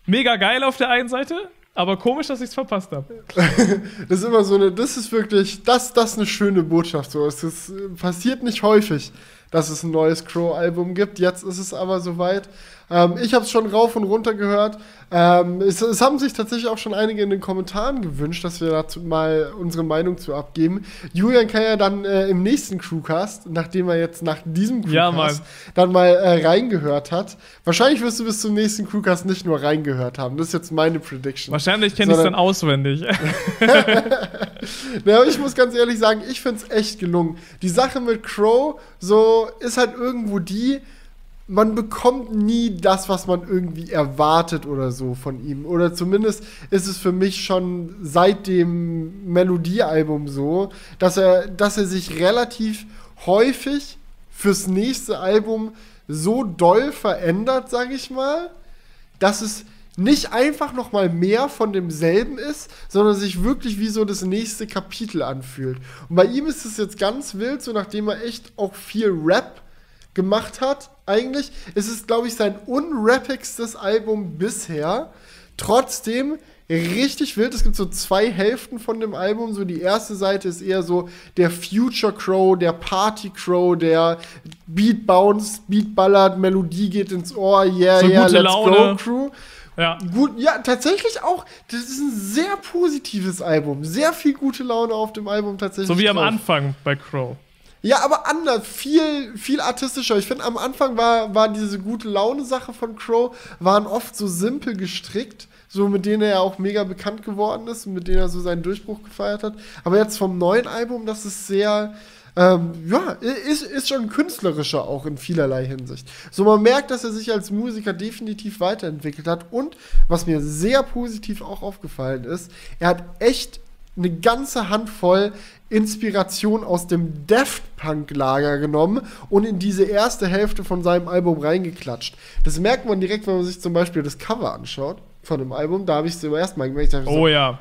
mega geil auf der einen Seite, aber komisch, dass ich es verpasst habe. Das ist immer so eine, das ist wirklich, das, das ist eine schöne Botschaft. So. Es ist, äh, passiert nicht häufig, dass es ein neues Crow-Album gibt. Jetzt ist es aber soweit. Ähm, ich habe es schon rauf und runter gehört. Ähm, es, es haben sich tatsächlich auch schon einige in den Kommentaren gewünscht, dass wir dazu mal unsere Meinung zu abgeben. Julian kann ja dann äh, im nächsten Crewcast, nachdem er jetzt nach diesem Crewcast Ja, dann mal äh, reingehört hat. Wahrscheinlich wirst du bis zum nächsten Crewcast nicht nur reingehört haben. Das ist jetzt meine Prediction. Wahrscheinlich kenne ich es dann auswendig. Ja, aber ich muss ganz ehrlich sagen, ich finde es echt gelungen. Die Sache mit Crow, so ist halt irgendwo die, man bekommt nie das, was man irgendwie erwartet oder so von ihm. Oder zumindest ist es für mich schon seit dem Melodiealbum so, dass er, dass er sich relativ häufig fürs nächste Album so doll verändert, sag ich mal, dass es nicht einfach noch mal mehr von demselben ist, sondern sich wirklich wie so das nächste Kapitel anfühlt. Und bei ihm ist es jetzt ganz wild, so nachdem er echt auch viel Rap gemacht hat, eigentlich ist es, glaube ich, sein unrappigstes Album bisher. Trotzdem richtig wild. Es gibt so zwei Hälften von dem Album. So die erste Seite ist eher so der Future Crow, der Party Crow, der Beat Bounce, Beat ballert, Melodie geht ins Ohr, yeah, So yeah, let's Laune. go Crew. ja. Gut, ja, tatsächlich auch. Das ist ein sehr positives Album. Sehr viel gute Laune auf dem Album tatsächlich. So wie am drauf. Anfang bei Crow. Ja, aber anders, viel, viel artistischer. Ich finde, am Anfang war, war diese gute Laune-Sache von Crow, waren oft so simpel gestrickt, so mit denen er auch mega bekannt geworden ist und mit denen er so seinen Durchbruch gefeiert hat. Aber jetzt vom neuen Album, das ist sehr, ähm, ja, ist, ist schon künstlerischer auch in vielerlei Hinsicht. So, man merkt, dass er sich als Musiker definitiv weiterentwickelt hat und was mir sehr positiv auch aufgefallen ist, er hat echt eine ganze Handvoll Inspiration aus dem Daft Punk-Lager genommen und in diese erste Hälfte von seinem Album reingeklatscht. Das merkt man direkt, wenn man sich zum Beispiel das Cover anschaut von dem Album. Da habe ich es zum ersten Mal gemerkt. Ich so, Oh ja.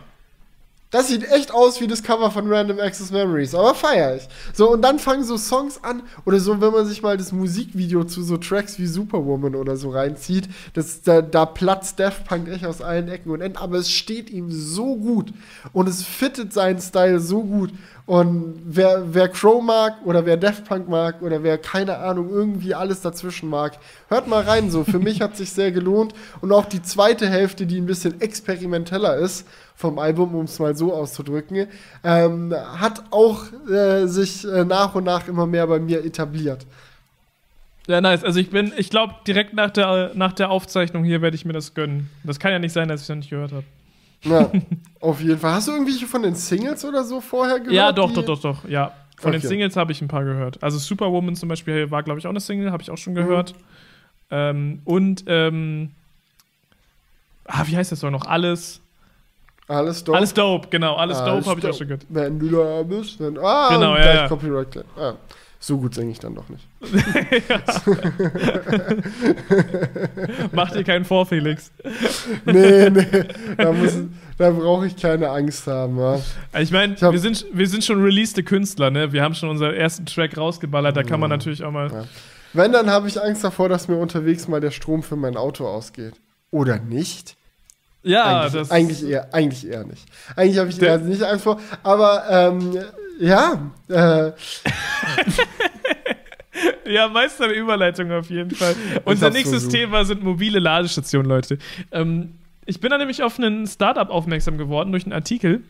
Das sieht echt aus wie das Cover von Random Access Memories, aber feier ich. So, und dann fangen so Songs an, oder so, wenn man sich mal das Musikvideo zu so Tracks wie Superwoman oder so reinzieht, das, da, da platzt Daft Punk echt aus allen Ecken und Enden, aber es steht ihm so gut und es fittet seinen Style so gut. Und wer, wer Crow mag oder wer Daft Punk mag oder wer keine Ahnung irgendwie alles dazwischen mag, hört mal rein. So für mich hat sich sehr gelohnt und auch die zweite Hälfte, die ein bisschen experimenteller ist vom Album, um es mal so auszudrücken, ähm, hat auch äh, sich äh, nach und nach immer mehr bei mir etabliert. Ja, nice. Also ich bin, ich glaube, direkt nach der, nach der Aufzeichnung hier werde ich mir das gönnen. Das kann ja nicht sein, dass ich es noch nicht gehört habe. Ja, auf jeden Fall. Hast du irgendwelche von den Singles oder so vorher gehört? Ja, doch, doch, doch, doch. Ja. Von den Okay. Singles habe ich ein paar gehört. Also Superwoman zum Beispiel war, glaube ich, auch eine Single, habe ich auch schon gehört. Ähm, und, ähm, ah, wie heißt das doch noch? Alles. Alles dope. Alles dope, genau. Alles, Alles dope habe ich auch schon gehört. Wenn du da bist, dann. Ah, Genau, ja, gleich ja. Copyright. Ah, so gut singe ich dann doch nicht. Mach dir keinen vor, Felix. Nee, nee. Da, muss- da brauche ich keine Angst haben. Ja. Ich meine, Ich hab- wir sind, wir sind schon releasede Künstler, ne? Wir haben schon unseren ersten Track rausgeballert, da kann man natürlich auch mal. Ja. Wenn, dann habe ich Angst davor, dass mir unterwegs mal der Strom für mein Auto ausgeht. Oder nicht? Ja, eigentlich, das eigentlich eher, eigentlich eher nicht. Eigentlich habe ich eher nicht Angst vor. Aber ähm, ja, äh, Ja, Meister der Überleitung auf jeden Fall. Unser nächstes versucht. Thema sind mobile Ladestationen, Leute. Ähm, ich bin da nämlich auf einen Startup aufmerksam geworden durch einen Artikel.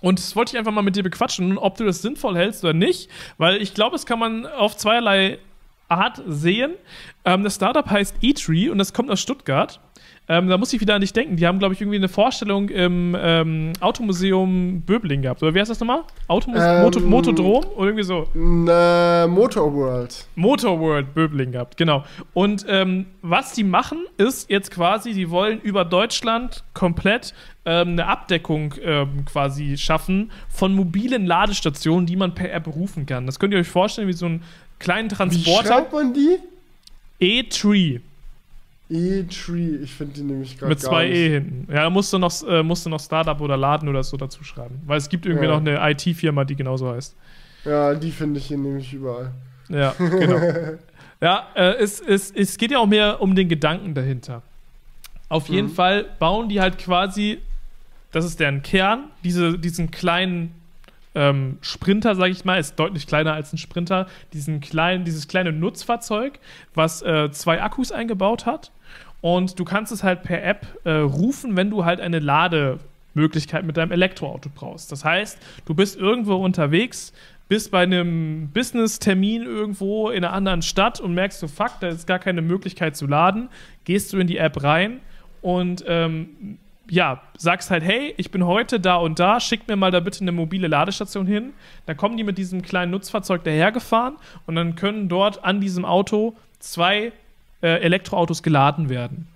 Und das wollte ich einfach mal mit dir bequatschen, ob du das sinnvoll hältst oder nicht. Weil ich glaube, es kann man auf zweierlei Art sehen. Ähm, das Startup heißt eTree und das kommt aus Stuttgart. Ähm, da muss ich wieder an dich denken. Die haben, glaube ich, irgendwie eine Vorstellung im ähm, Automuseum Böbling gehabt. Oder wie heißt das nochmal? Automus Ähm, Moto Motodrom? Oder irgendwie so. Motorworld. Motorworld Böbling gehabt, genau. Und ähm, was die machen, ist jetzt quasi, die wollen über Deutschland komplett ähm, eine Abdeckung ähm, quasi schaffen von mobilen Ladestationen, die man per App rufen kann. Das könnt ihr euch vorstellen wie so einen kleinen Wie Transporter. schreibt man die? E-Tree E-Tree. Ich finde die nämlich gerade mit zwei. E hinten. Ja, da musst du noch, äh, musst du noch Startup oder Laden oder so dazu schreiben. Weil es gibt irgendwie Ja. noch eine IT-Firma, die genauso heißt. Ja, die finde ich hier nämlich überall. Ja, genau. ja, äh, es, es, es geht ja auch mehr um den Gedanken dahinter. Auf jeden Mhm. Fall bauen die halt quasi, das ist deren Kern, diese, diesen kleinen ähm, Sprinter, sage ich mal, ist deutlich kleiner als ein Sprinter, diesen kleinen, dieses kleine Nutzfahrzeug, was äh, zwei Akkus eingebaut hat. Und du kannst es halt per App äh, rufen, wenn du halt eine Lademöglichkeit mit deinem Elektroauto brauchst. Das heißt, du bist irgendwo unterwegs, bist bei einem Business-Termin irgendwo in einer anderen Stadt und merkst so, fuck, da ist gar keine Möglichkeit zu laden, gehst du in die App rein und ähm, ja, sagst halt, hey, ich bin heute da und da, schick mir mal da bitte eine mobile Ladestation hin. Dann kommen die mit diesem kleinen Nutzfahrzeug dahergefahren und dann können dort an diesem Auto zwei äh, Elektroautos geladen werden.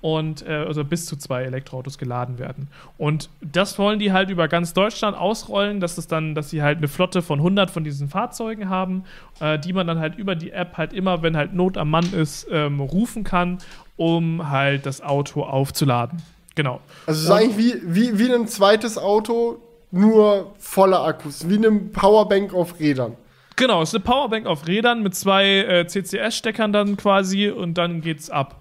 Und äh, also bis zu zwei Elektroautos geladen werden. Und das wollen die halt über ganz Deutschland ausrollen, dass es dann, dass sie halt eine Flotte von 100 von diesen Fahrzeugen haben, äh, die man dann halt über die App halt immer, wenn halt Not am Mann ist, ähm, rufen kann, um halt das Auto aufzuladen. Genau. Also es ist eigentlich wie, wie, wie ein zweites Auto, nur voller Akkus. Wie eine Powerbank auf Rädern. Genau, es ist eine Powerbank auf Rädern mit zwei äh, CCS-Steckern dann quasi und dann geht's ab.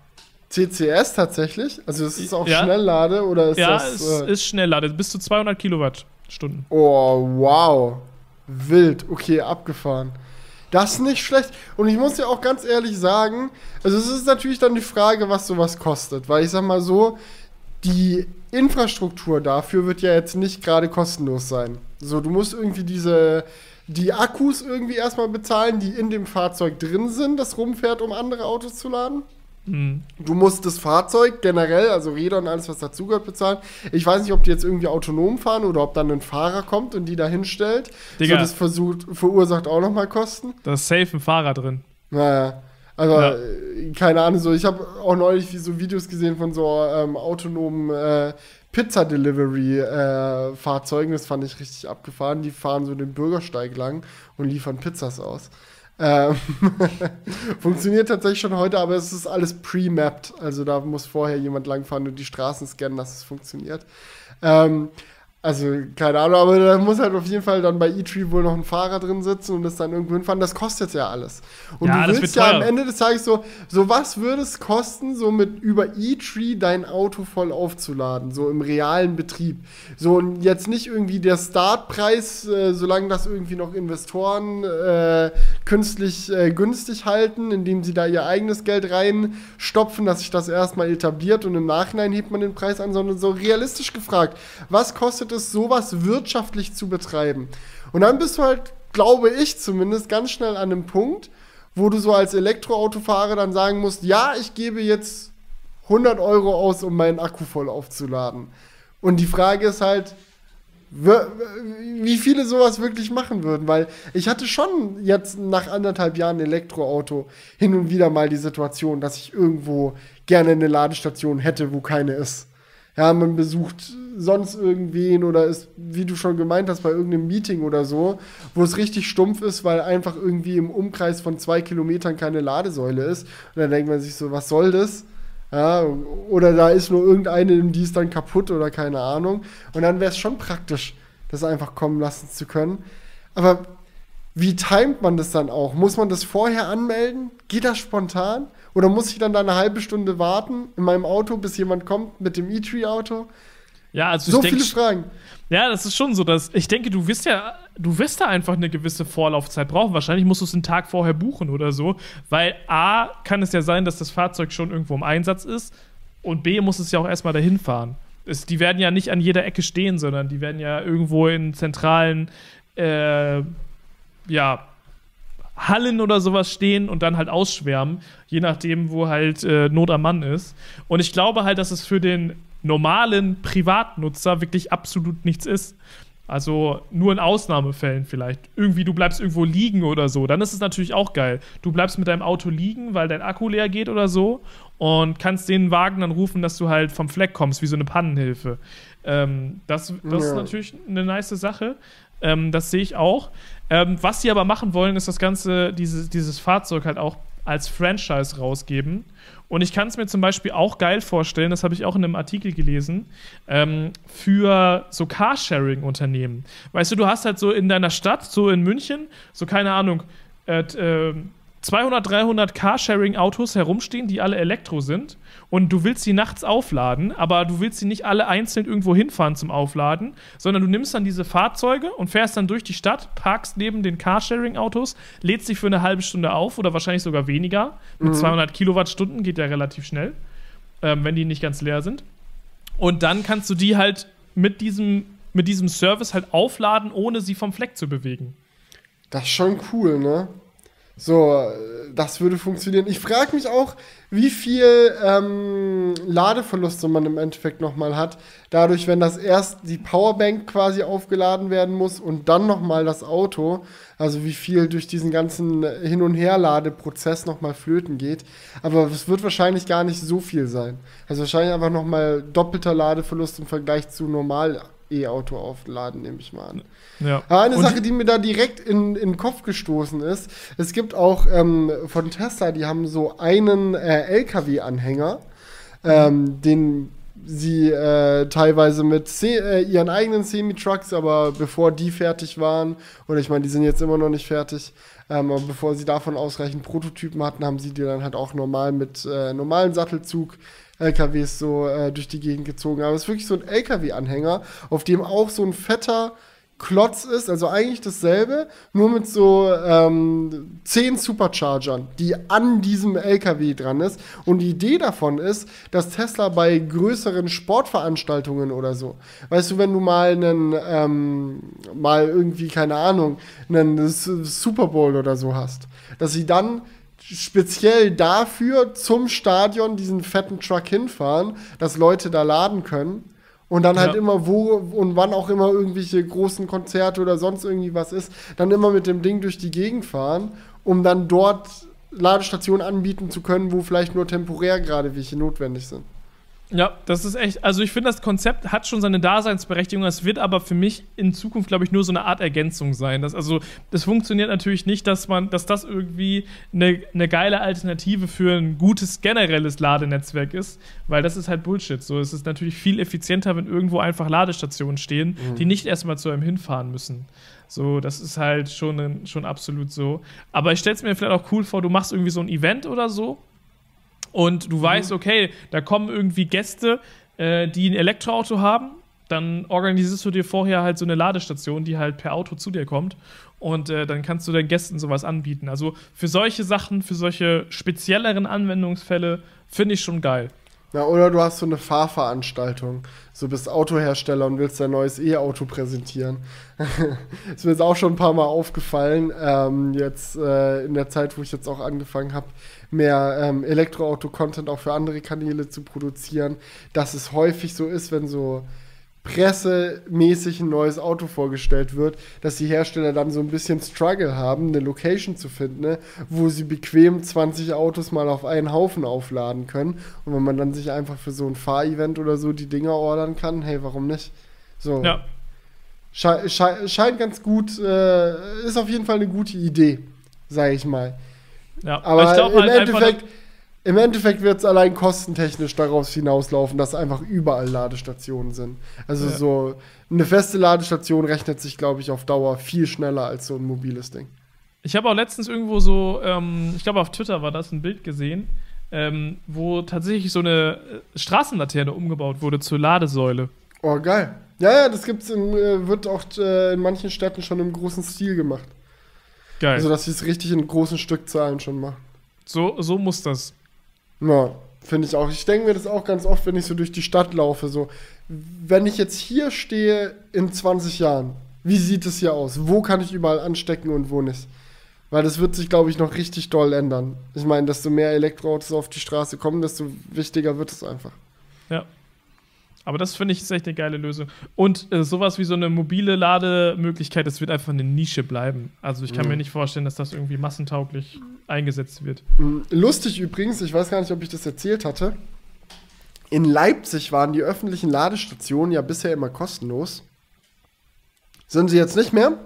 CCS tatsächlich? Also es ist auch Ja. Schnelllade oder ist ja, das... es äh, ist schneller, bis zu 200 Kilowattstunden. Oh, wow. Wild. Okay, abgefahren. Das ist nicht schlecht. Und ich muss ja auch ganz ehrlich sagen, also es ist natürlich dann die Frage, was sowas kostet. Weil ich sag mal so, die Infrastruktur dafür wird ja jetzt nicht gerade kostenlos sein. So, du musst irgendwie diese, die Akkus irgendwie erstmal bezahlen, die in dem Fahrzeug drin sind, das rumfährt, um andere Autos zu laden. Hm. Du musst das Fahrzeug generell, also Räder und alles, was dazugehört, bezahlen. Ich weiß nicht, ob die jetzt irgendwie autonom fahren oder ob dann ein Fahrer kommt und die da hinstellt. So, Digga. das versucht, verursacht auch nochmal Kosten. Da ist safe ein Fahrer drin. Naja. Also, Ja. äh, keine Ahnung, so, ich habe auch neulich wie so Videos gesehen von so ähm, autonomen äh, Pizza-Delivery-Fahrzeugen. das fand ich richtig abgefahren. Die fahren so den Bürgersteig lang und liefern Pizzas aus. Ähm, funktioniert tatsächlich schon heute, aber es ist alles pre-mapped. Also da muss vorher jemand langfahren und die Straßen scannen, dass es funktioniert. Ähm, also, keine Ahnung, aber da muss halt auf jeden Fall dann bei E-Tree wohl noch ein Fahrer drin sitzen und das dann irgendwo hinfahren. Das kostet ja alles. Und Ja, du willst ja am Ende des Tages so, so was würde es kosten, so mit über E-Tree dein Auto voll aufzuladen, so im realen Betrieb. So und jetzt nicht irgendwie der Startpreis, äh, solange das irgendwie noch Investoren äh, künstlich äh, günstig halten, indem sie da ihr eigenes Geld reinstopfen, dass sich das erstmal etabliert und im Nachhinein hebt man den Preis an, sondern so realistisch gefragt, was kostet es, sowas wirtschaftlich zu betreiben? Und dann bist du halt, glaube ich zumindest, ganz schnell an einem Punkt, wo du so als Elektroautofahrer dann sagen musst, ja, ich gebe jetzt 100 Euro aus, um meinen Akku voll aufzuladen. Und die Frage ist halt, wie viele sowas wirklich machen würden, weil ich hatte schon jetzt nach anderthalb Jahren Elektroauto hin und wieder mal die Situation, dass ich irgendwo gerne eine Ladestation hätte, wo keine ist. Ja, man besucht sonst irgendwen oder ist, wie du schon gemeint hast, bei irgendeinem Meeting oder so, wo es richtig stumpf ist, weil einfach irgendwie im Umkreis von zwei Kilometern keine Ladesäule ist. Und dann denkt man sich so, was soll das? Ja, oder da ist nur irgendeine, die ist dann kaputt oder keine Ahnung. Und dann wäre es schon praktisch, das einfach kommen lassen zu können. Aber wie timet man das dann auch? Muss man das vorher anmelden? Geht das spontan? Oder muss ich dann da eine halbe Stunde warten in meinem Auto, bis jemand kommt mit dem E-Tree-Auto? Ja, also So ich denk, viele Fragen. Ja, das ist schon so, dass ich denke, du wirst ja, du wirst da einfach eine gewisse Vorlaufzeit brauchen. Wahrscheinlich musst du es einen Tag vorher buchen oder so, weil A kann es ja sein, dass das Fahrzeug schon irgendwo im Einsatz ist und B muss es ja auch erstmal dahin fahren. Es, die werden ja nicht an jeder Ecke stehen, sondern die werden ja irgendwo in zentralen, äh, ja, Hallen oder sowas stehen und dann halt ausschwärmen, je nachdem, wo halt äh, Not am Mann ist. Und ich glaube halt, dass es für den normalen Privatnutzer wirklich absolut nichts ist. Also nur in Ausnahmefällen vielleicht. Irgendwie, du bleibst irgendwo liegen oder so. Dann ist es natürlich auch geil. Du bleibst mit deinem Auto liegen, weil dein Akku leer geht oder so. Und kannst den Wagen dann rufen, dass du halt vom Fleck kommst, wie so eine Pannenhilfe. Ähm, das das ist Ja. natürlich eine nice Sache. Ähm, das sehe ich auch. Ähm, was sie aber machen wollen, ist das Ganze, dieses, dieses Fahrzeug halt auch als Franchise rausgeben. Und ich kann es mir zum Beispiel auch geil vorstellen, das habe ich auch in einem Artikel gelesen, ähm, für so Carsharing-Unternehmen. Weißt du, du hast halt so in deiner Stadt, so in München, so keine Ahnung, äh, t- äh, 200, 300 Carsharing-Autos herumstehen, die alle Elektro sind. Und du willst sie nachts aufladen, aber du willst sie nicht alle einzeln irgendwo hinfahren zum Aufladen, sondern du nimmst dann diese Fahrzeuge und fährst dann durch die Stadt, parkst neben den Carsharing-Autos, lädst dich für eine halbe Stunde auf oder wahrscheinlich sogar weniger. Mit 200 Kilowattstunden geht ja relativ schnell, ähm, wenn die nicht ganz leer sind. Und dann kannst du die halt mit diesem, mit diesem Service halt aufladen, ohne sie vom Fleck zu bewegen. Das ist schon cool, ne? So, äh, das würde funktionieren. Ich frage mich auch, wie viel ähm, Ladeverluste man im Endeffekt nochmal hat. Dadurch, wenn das erst die Powerbank quasi aufgeladen werden muss und dann nochmal das Auto. Also wie viel durch diesen ganzen Hin- und Herladeprozess nochmal flöten geht. Aber es wird wahrscheinlich gar nicht so viel sein. Also wahrscheinlich einfach nochmal doppelter Ladeverlust im Vergleich zu normal E-Auto aufladen, nehme ich mal an. Ja. Aber eine Und- Sache, die mir da direkt in, in den Kopf gestoßen ist, es gibt auch ähm, von Tesla, die haben so einen äh, LKW-Anhänger, ähm, den sie äh, teilweise mit Se äh, ihren eigenen Semi-Trucks, aber bevor die fertig waren, oder ich meine, die sind jetzt immer noch nicht fertig, ähm, aber bevor sie davon ausreichend Prototypen hatten, haben sie die dann halt auch normal mit äh, normalen Sattelzug LKWs so äh, durch die Gegend gezogen. Aber es ist wirklich so ein LKW-Anhänger, auf dem auch so ein fetter Klotz ist, also eigentlich dasselbe, nur mit so ähm, zehn Superchargern, die an diesem LKW dran ist. Und die Idee davon ist, dass Tesla bei größeren Sportveranstaltungen oder so, weißt du, wenn du mal einen, ähm, mal irgendwie, keine Ahnung, einen Super Bowl oder so hast, dass sie dann speziell dafür zum Stadion diesen fetten Truck hinfahren, dass Leute da laden können. Und dann halt Ja. immer wo und wann auch immer irgendwelche großen Konzerte oder sonst irgendwie was ist, dann immer mit dem Ding durch die Gegend fahren, um dann dort Ladestationen anbieten zu können, wo vielleicht nur temporär gerade welche notwendig sind. Ja, das ist echt, also ich finde, das Konzept hat schon seine Daseinsberechtigung. Es wird aber für mich in Zukunft, glaube ich, nur so eine Art Ergänzung sein. Das, also, das funktioniert natürlich nicht, dass man, dass das irgendwie eine, eine geile Alternative für ein gutes generelles Ladenetzwerk ist, weil das ist halt Bullshit. So, es ist natürlich viel effizienter, wenn irgendwo einfach Ladestationen stehen, die nicht erstmal zu einem hinfahren müssen. So, das ist halt schon, schon absolut so. Aber ich stelle es mir vielleicht auch cool vor, du machst irgendwie so ein Event oder so und du weißt, okay, da kommen irgendwie Gäste, äh, die ein Elektroauto haben, dann organisierst du dir vorher halt so eine Ladestation, die halt per Auto zu dir kommt und äh, dann kannst du deinen Gästen sowas anbieten. Also für solche Sachen, für solche spezielleren Anwendungsfälle finde ich schon geil. Ja, oder du hast so eine Fahrveranstaltung. So bist Autohersteller und willst dein neues E-Auto präsentieren. ist mir jetzt auch schon ein paar Mal aufgefallen. Ähm, jetzt äh, in der Zeit, wo ich jetzt auch angefangen habe, mehr ähm, Elektroauto-Content auch für andere Kanäle zu produzieren, dass es häufig so ist, wenn so pressemäßig ein neues Auto vorgestellt wird, dass die Hersteller dann so ein bisschen Struggle haben, eine Location zu finden, ne, wo sie bequem 20 Autos mal auf einen Haufen aufladen können. Und wenn man dann sich einfach für so ein Fahrevent oder so die Dinger ordern kann, hey, warum nicht? So. Ja, Sche sche scheint ganz gut, äh, ist auf jeden Fall eine gute Idee, sage ich mal. ja. Aber glaub im, halt Endeffekt, im Endeffekt wird es allein kostentechnisch daraus hinauslaufen, dass einfach überall Ladestationen sind. Also Ja. so eine feste Ladestation rechnet sich, glaube ich, auf Dauer viel schneller als so ein mobiles Ding. Ich habe auch letztens irgendwo so, ähm, ich glaube auf Twitter war das ein Bild gesehen, ähm, wo tatsächlich so eine äh, Straßenlaterne umgebaut wurde zur Ladesäule. Oh, geil. Ja, ja, das gibt's in, äh, wird auch äh, in manchen Städten schon im großen Stil gemacht. Geil. Also, dass sie es richtig in großen Stückzahlen schon machen. so, so muss das. Ja, finde ich auch. Ich denke mir das auch ganz oft, wenn ich so durch die Stadt laufe. So, wenn ich jetzt hier stehe in 20 Jahren, wie sieht es hier aus? Wo kann ich überall anstecken und wo nicht? Weil das wird sich, glaube ich, noch richtig doll ändern. Ich meine, desto mehr Elektroautos auf die Straße kommen, desto wichtiger wird es einfach. Ja. Aber das finde ich ist echt eine geile Lösung. Und äh, sowas wie so eine mobile Lademöglichkeit, das wird einfach eine Nische bleiben. Also ich kann Mhm. mir nicht vorstellen, dass das irgendwie massentauglich eingesetzt wird. Mm, Lustig übrigens, ich weiß gar nicht, ob ich das erzählt hatte. In Leipzig waren die öffentlichen Ladestationen ja bisher immer kostenlos. Sind sie jetzt nicht mehr?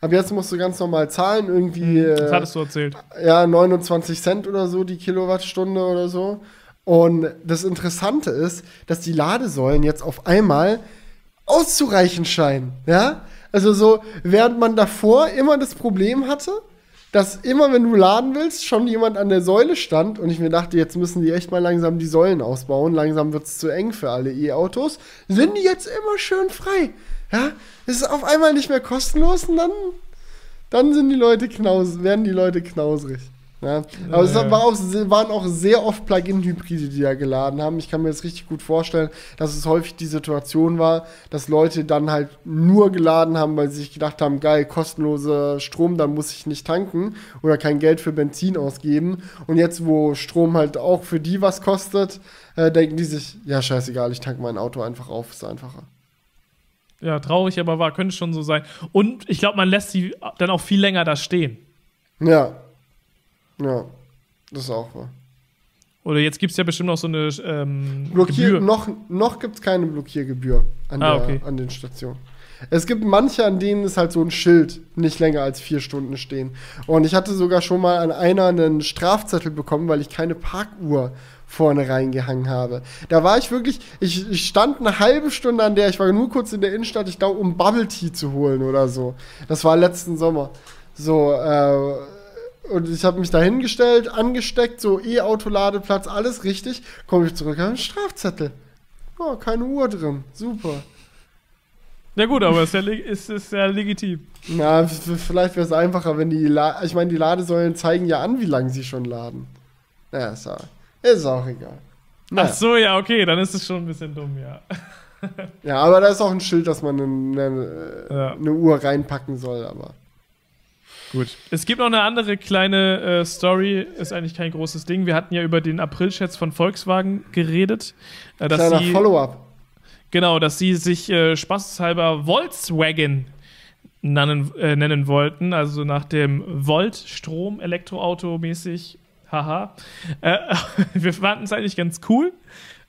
Aber jetzt musst du ganz normal zahlen, irgendwie Das äh, hattest du erzählt. ja, 29 Cent oder so die Kilowattstunde oder so. Und das Interessante ist, dass die Ladesäulen jetzt auf einmal auszureichen scheinen. Ja? Also so, während man davor immer das Problem hatte, dass immer, wenn du laden willst, schon jemand an der Säule stand und ich mir dachte, jetzt müssen die echt mal langsam die Säulen ausbauen, langsam wird es zu eng für alle E-Autos, sind die jetzt immer schön frei. Ja, es ist auf einmal nicht mehr kostenlos und dann, dann sind die Leute knaus, werden die Leute knausrig. Ja, aber es war auch, waren auch sehr oft Plug-in-Hybride, die da geladen haben. Ich kann mir das richtig gut vorstellen, dass es häufig die Situation war, dass Leute dann halt nur geladen haben, weil sie sich gedacht haben, geil, kostenloser Strom, dann muss ich nicht tanken oder kein Geld für Benzin ausgeben. Und jetzt, wo Strom halt auch für die was kostet, äh, denken die sich, ja, scheißegal, ich tanke mein Auto einfach auf, ist einfacher. Ja, traurig, aber wahr, könnte schon so sein. Und ich glaube, man lässt sie dann auch viel länger da stehen. Ja. Ja, das ist auch wahr. Oder jetzt gibt es ja bestimmt noch so eine ähm, Blockier Gebühr. noch noch gibt es keine Blockiergebühr an, Ah, der, okay. an den Stationen. Es gibt manche, an denen ist halt so ein Schild nicht länger als vier Stunden stehen. Und ich hatte sogar schon mal an einer einen Strafzettel bekommen, weil ich keine Parkuhr vorne reingehangen habe. Da war ich wirklich, ich, ich stand eine halbe Stunde an der, ich war nur kurz in der Innenstadt, ich glaube, um Bubble Tea zu holen oder so. Das war letzten Sommer. So, äh, und ich habe mich da hingestellt, angesteckt, so E-Auto-Ladeplatz, alles richtig. Komme ich zurück, habe einen Strafzettel. Oh, keine Uhr drin. Super. Ja gut, aber ist ja, leg- ist, ist ja legitim. Na, vielleicht wäre es einfacher, wenn die, La ich meine, die Ladesäulen zeigen ja an, wie lange sie schon laden. Naja, ist, auch- ist auch egal. Naja. Ach so, ja, okay, dann ist es schon ein bisschen dumm, ja. Ja, aber da ist auch ein Schild, dass man eine, eine, Ja. eine Uhr reinpacken soll, aber. Gut. Es gibt noch eine andere kleine äh, Story, ist eigentlich kein großes Ding. Wir hatten ja über den Aprilscherz von Volkswagen geredet. Äh, Kleiner Follow-up. genau, dass sie sich äh, spaßeshalber Volkswagen nennen, äh, nennen wollten. Also nach dem Volt-Strom, Elektroauto mäßig. Haha. Äh, wir fanden es eigentlich ganz cool.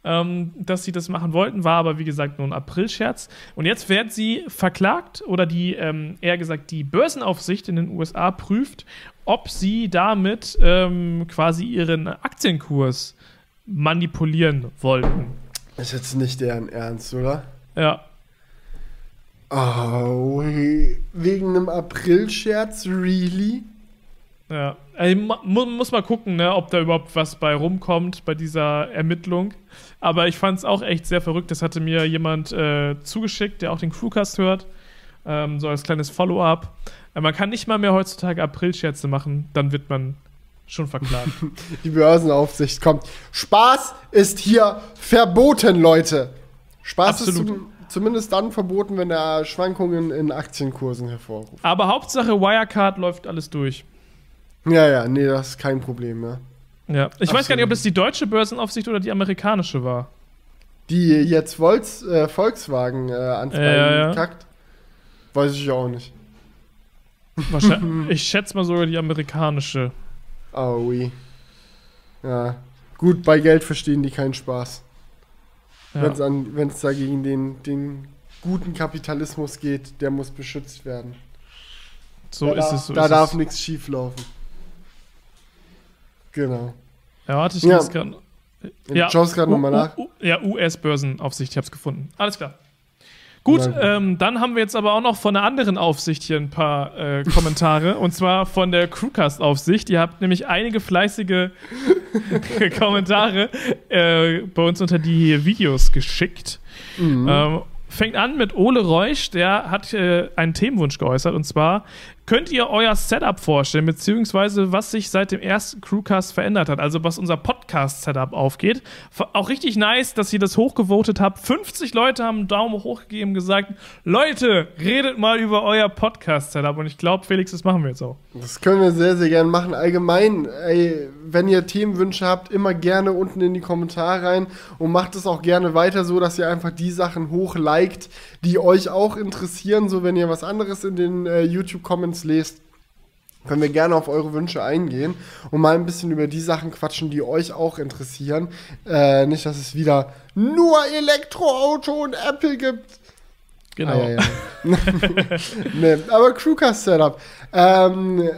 Ähm, dass sie das machen wollten, war aber wie gesagt nur ein Aprilscherz. Und jetzt werden sie verklagt oder die, ähm, eher gesagt, die Börsenaufsicht in den USA prüft, ob sie damit ähm, quasi ihren Aktienkurs manipulieren wollten. Ist jetzt nicht deren Ernst, oder? Ja, Oh, wegen einem April-Scherz, really? ja. Also, mu muss mal gucken, ne, ob da überhaupt was bei rumkommt bei dieser Ermittlung. Aber ich fand es auch echt sehr verrückt. Das hatte mir jemand äh, zugeschickt, der auch den Crewcast hört. Ähm, so als kleines Follow-up. Äh, man kann nicht mal mehr heutzutage Aprilscherze machen, dann wird man schon verklagt. Die Börsenaufsicht kommt. Spaß ist hier verboten, Leute. Spaß Absolut. ist zum, zumindest dann verboten, wenn er Schwankungen in Aktienkursen hervorruft. Aber Hauptsache Wirecard läuft alles durch. Ja, ja, nee, das ist kein Problem mehr. Ja. Ich weiß gar nicht, ob Absolut. das die deutsche Börsenaufsicht oder die amerikanische war. Die jetzt Volks, äh, Volkswagen äh, ans Ja, Bein ja, ja. kackt, weiß ich auch nicht. Ich schätze mal sogar die amerikanische. Aui. Ja. Gut, bei Geld verstehen die keinen Spaß. Ja. Wenn es da gegen den, den guten Kapitalismus geht, der muss beschützt werden. So da ist darf, es. So da darf es. nichts schief laufen. Genau. Ja, warte, ich Ja. grad- Ich schaue es gerade nochmal nach. U- Ja, US-Börsenaufsicht, ich hab's gefunden. Alles klar. Gut, ähm, dann haben wir jetzt aber auch noch von einer anderen Aufsicht hier ein paar äh, Kommentare. und zwar von der Crewcast-Aufsicht. Ihr habt nämlich einige fleißige Kommentare äh, bei uns unter die Videos geschickt. Ähm, fängt an mit Ole Reusch, der hat äh, einen Themenwunsch geäußert und zwar könnt ihr euer Setup vorstellen, beziehungsweise was sich seit dem ersten Crewcast verändert hat, also was unser Podcast-Setup aufgeht. Auch richtig nice, dass ihr das hochgevotet habt. 50 Leute haben einen Daumen hoch gegeben, gesagt, Leute, redet mal über euer Podcast-Setup und ich glaube, Felix, das machen wir jetzt auch. Das können wir sehr, sehr gerne machen. Allgemein, ey, wenn ihr Themenwünsche habt, immer gerne unten in die Kommentare rein und macht es auch gerne weiter so, dass ihr einfach die Sachen hochliked, die euch auch interessieren. So, wenn ihr was anderes in den äh, YouTube-Comments lest, können wir gerne auf eure Wünsche eingehen und mal ein bisschen über die Sachen quatschen, die euch auch interessieren. Äh, nicht, dass es wieder nur Elektroauto und Apple gibt. Genau. Ah, ja, ja. nee, aber Crewcast-Setup. Ähm,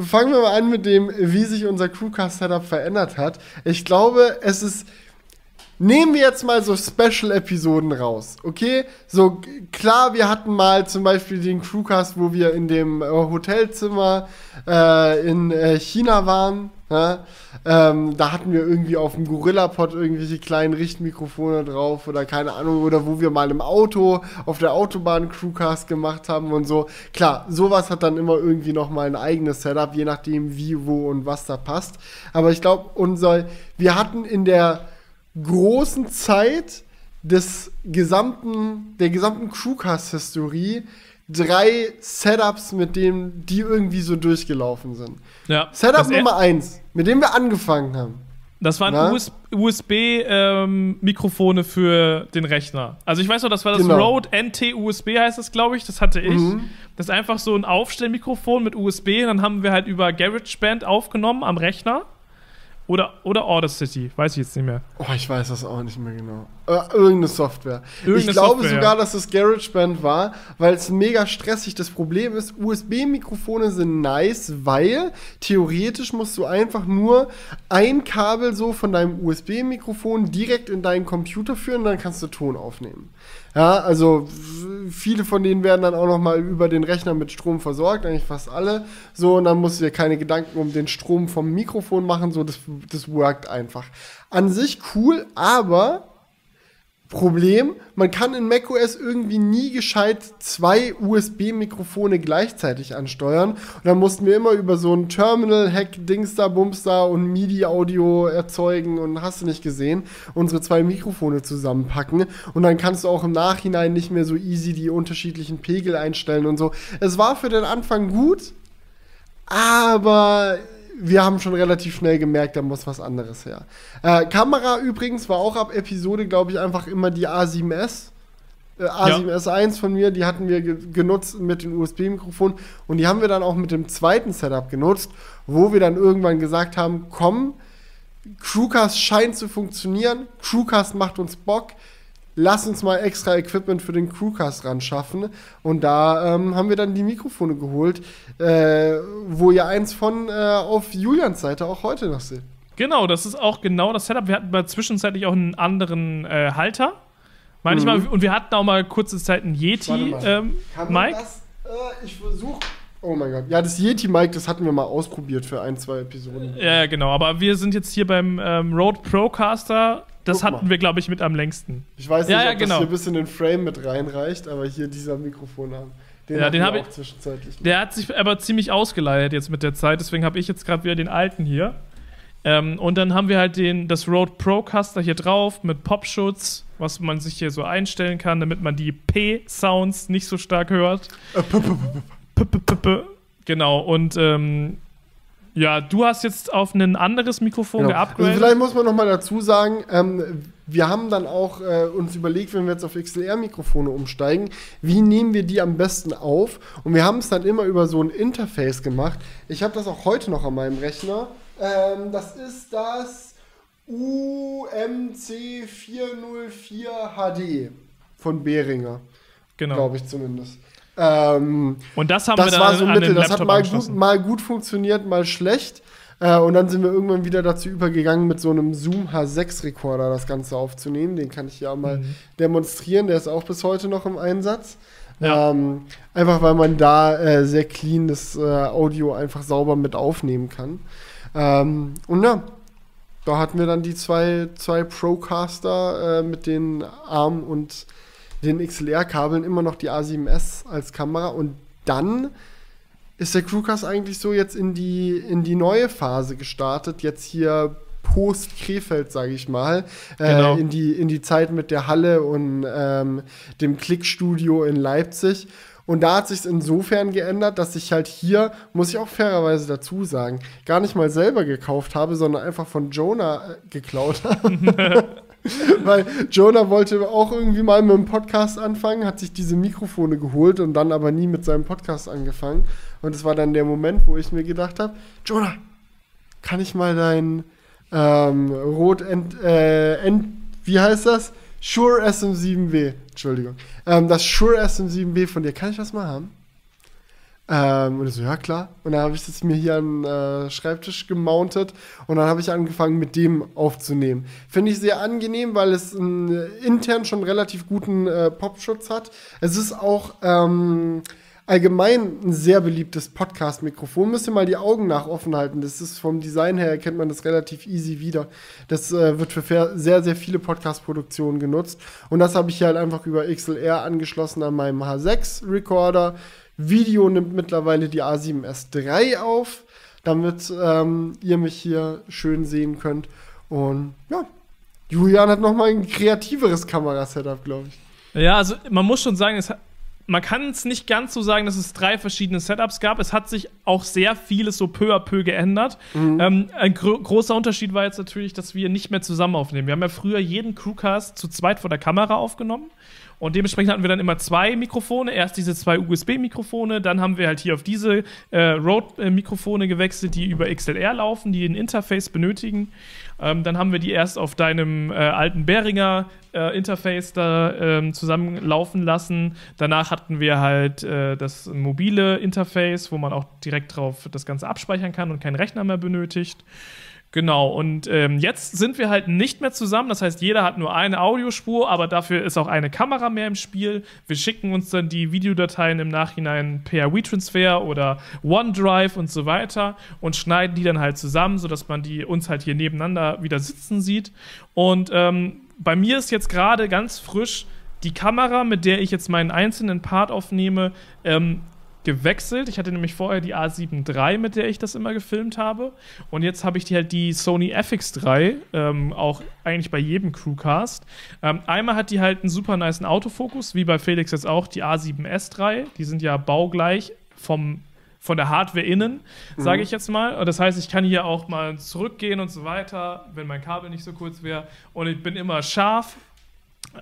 fangen wir mal an mit dem, wie sich unser Crewcast-Setup verändert hat. Ich glaube, es ist. Nehmen wir jetzt mal so Special-Episoden raus, okay? So, klar, wir hatten mal zum Beispiel den Crewcast, wo wir in dem äh, Hotelzimmer äh, in äh, China waren. Ja? Ähm, da hatten wir irgendwie auf dem Gorilla-Pod irgendwelche kleinen Richtmikrofone drauf oder keine Ahnung, oder wo wir mal im Auto auf der Autobahn Crewcast gemacht haben und so. Klar, sowas hat dann immer irgendwie noch mal ein eigenes Setup, je nachdem wie, wo und was da passt. Aber ich glaube, unser, wir hatten in der großen Zeit des gesamten, der gesamten Crewcast-Historie drei Setups, mit denen die irgendwie so durchgelaufen sind. Ja. Setup Nummer eins, mit dem wir angefangen haben. das waren Na? USB-Mikrofone für den Rechner. Also ich weiß noch, das war das Genau. Rode NT USB heißt das, glaube ich. Das hatte ich. Mhm. Das ist einfach so ein Aufstellmikrofon mit USB. Und dann haben wir halt über GarageBand aufgenommen am Rechner. Oder, oder Audacity, weiß ich jetzt nicht mehr. Oh, ich weiß das auch nicht mehr genau. Äh, irgendeine Software. Irgendeine ich glaube Software, sogar, ja. dass es GarageBand war, weil es mega stressig. Das Problem ist, USB-Mikrofone sind nice, weil theoretisch musst du einfach nur ein Kabel so von deinem USB-Mikrofon direkt in deinen Computer führen, dann kannst du Ton aufnehmen. Ja, also viele von denen werden dann auch noch mal über den Rechner mit Strom versorgt, eigentlich fast alle. So, und dann musst du dir keine Gedanken um den Strom vom Mikrofon machen, so, das, das workt einfach. An sich cool, aber Problem, man kann in macOS irgendwie nie gescheit zwei USB-Mikrofone gleichzeitig ansteuern. Und dann mussten wir immer über so ein Terminal-Hack-Dings da, Bums da und MIDI-Audio erzeugen und hast du nicht gesehen, unsere zwei Mikrofone zusammenpacken. Und dann kannst du auch im Nachhinein nicht mehr so easy die unterschiedlichen Pegel einstellen und so. Es war für den Anfang gut, aber wir haben schon relativ schnell gemerkt, da muss was anderes her. Äh, Kamera übrigens war auch ab Episode, glaube ich, einfach immer die A7S. Äh, A7S1 von mir, die hatten wir ge genutzt mit dem USB-Mikrofon und die haben wir dann auch mit dem zweiten Setup genutzt, wo wir dann irgendwann gesagt haben, komm, Crewcast scheint zu funktionieren, Crewcast macht uns Bock, lass uns mal extra Equipment für den Crewcast ran schaffen. Und da ähm, haben wir dann die Mikrofone geholt, äh, wo ihr eins von äh, auf Julians Seite auch heute noch seht. Genau, das ist auch genau das Setup. Wir hatten mal zwischenzeitlich auch einen anderen äh, Halter. Manchmal, und wir hatten auch mal kurze Zeit einen Yeti ähm, das? Äh, ich versuche. Oh mein Gott. Ja, das Yeti-Mic, das hatten wir mal ausprobiert für ein, zwei Episoden. Ja, genau. Aber wir sind jetzt hier beim ähm, Rode Procaster. Das Guck mal. hatten wir, glaube ich, mit am längsten. Ich weiß nicht, Ja, ja, ob genau. das hier bis in den Frame mit reinreicht, aber hier dieser Mikrofonarm. Den Ja, den wir hab auch ich- zwischenzeitlich. Der hat sich aber ziemlich ausgeleiert jetzt mit der Zeit. Deswegen habe ich jetzt gerade wieder den alten hier. Ähm, und dann haben wir halt den, das Rode Procaster hier drauf mit Popschutz, was man sich hier so einstellen kann, damit man die P-Sounds nicht so stark hört. Äh, -p -p -p. Genau, und ähm, ja, du hast jetzt auf ein anderes Mikrofon Genau. Also vielleicht muss man noch mal dazu sagen, ähm, wir haben dann auch äh, uns überlegt, wenn wir jetzt auf XLR-Mikrofone umsteigen, wie nehmen wir die am besten auf? Und wir haben es dann immer über so ein Interface gemacht. Ich habe das auch heute noch an meinem Rechner. Ähm, das ist das UMC 404 HD von Behringer, genau. glaube ich zumindest. Ähm, Und das haben das wir dann war so mittel. Das hat Laptop mal gut, mal gut funktioniert, mal schlecht. Äh, und dann sind wir irgendwann wieder dazu übergegangen, mit so einem Zoom H6-Rekorder das Ganze aufzunehmen. Den kann ich ja mal mhm. demonstrieren. Der ist auch bis heute noch im Einsatz. Ja. Ähm, einfach weil man da äh, sehr clean das äh, Audio einfach sauber mit aufnehmen kann. Ähm, und ja, da hatten wir dann die zwei, zwei Procaster äh, mit den Arm- und den XLR-Kabeln, immer noch die A7S als Kamera. Und dann ist der Crewcast eigentlich so jetzt in die, in die neue Phase gestartet. Jetzt hier Post-Krefeld, sage ich mal, äh, genau. in, die, in die Zeit mit der Halle und ähm, dem Klickstudio in Leipzig. Und da hat sich insofern geändert, dass ich halt hier, muss ich auch fairerweise dazu sagen, gar nicht mal selber gekauft habe, sondern einfach von Jonah äh, geklaut habe. Weil Jonah wollte auch irgendwie mal mit einem Podcast anfangen, hat sich diese Mikrofone geholt und dann aber nie mit seinem Podcast angefangen. Und es war dann der Moment, wo ich mir gedacht habe, Jonah, kann ich mal dein ähm, Rot End, äh, End, wie heißt das? Shure SM7B, Entschuldigung. Ähm, das Shure SM7B von dir, kann ich das mal haben? Ähm, und ich so, ja klar. Und dann habe ich das mir hier an äh, Schreibtisch gemountet und dann habe ich angefangen mit dem aufzunehmen. Finde ich sehr angenehm, weil es einen, intern schon relativ guten äh, Popschutz hat. Es ist auch ähm, allgemein ein sehr beliebtes Podcast-Mikrofon. Müsst ihr mal die Augen nach offen halten. Das ist vom Design her, erkennt man das relativ easy wieder. Das äh, wird für sehr, sehr viele Podcast-Produktionen genutzt. Und das habe ich halt einfach über XLR angeschlossen an meinem H6-Recorder. Video nimmt mittlerweile die A7S3 auf, damit ähm, ihr mich hier schön sehen könnt. Und ja, Julian hat noch mal ein kreativeres Kamerasetup, glaube ich. Ja, also man muss schon sagen, es hat man kann es nicht ganz so sagen, dass es drei verschiedene Setups gab. Es hat sich auch sehr vieles so peu à peu geändert. Mhm. Ähm, ein gro großer Unterschied war jetzt natürlich, dass wir nicht mehr zusammen aufnehmen. Wir haben ja früher jeden Crewcast zu zweit vor der Kamera aufgenommen. Und dementsprechend hatten wir dann immer zwei Mikrofone. Erst diese zwei USB-Mikrofone, dann haben wir halt hier auf diese äh, Rode-Mikrofone gewechselt, die über XLR laufen, die ein Interface benötigen. Ähm, dann haben wir die erst auf deinem äh, alten Behringer äh, Interface da ähm, zusammenlaufen lassen. Danach hatten wir halt äh, das mobile Interface, wo man auch direkt drauf das Ganze abspeichern kann und keinen Rechner mehr benötigt. Genau, und ähm, jetzt sind wir halt nicht mehr zusammen. Das heißt, jeder hat nur eine Audiospur, aber dafür ist auch eine Kamera mehr im Spiel. Wir schicken uns dann die Videodateien im Nachhinein per WeTransfer oder OneDrive und so weiter und schneiden die dann halt zusammen, sodass man die uns halt hier nebeneinander wieder sitzen sieht. Und ähm, bei mir ist jetzt gerade ganz frisch die Kamera, mit der ich jetzt meinen einzelnen Part aufnehme, ähm, gewechselt. Ich hatte nämlich vorher die A7 III, mit der ich das immer gefilmt habe. Und jetzt habe ich die halt die Sony FX3, ähm, auch eigentlich bei jedem Crewcast. Ähm, einmal hat die halt einen super nice Autofokus, wie bei Felix jetzt auch die A7S III. Die sind ja baugleich vom von der Hardware innen, sage mhm. ich jetzt mal. Das heißt, ich kann hier auch mal zurückgehen und so weiter, wenn mein Kabel nicht so kurz wäre. Und ich bin immer scharf,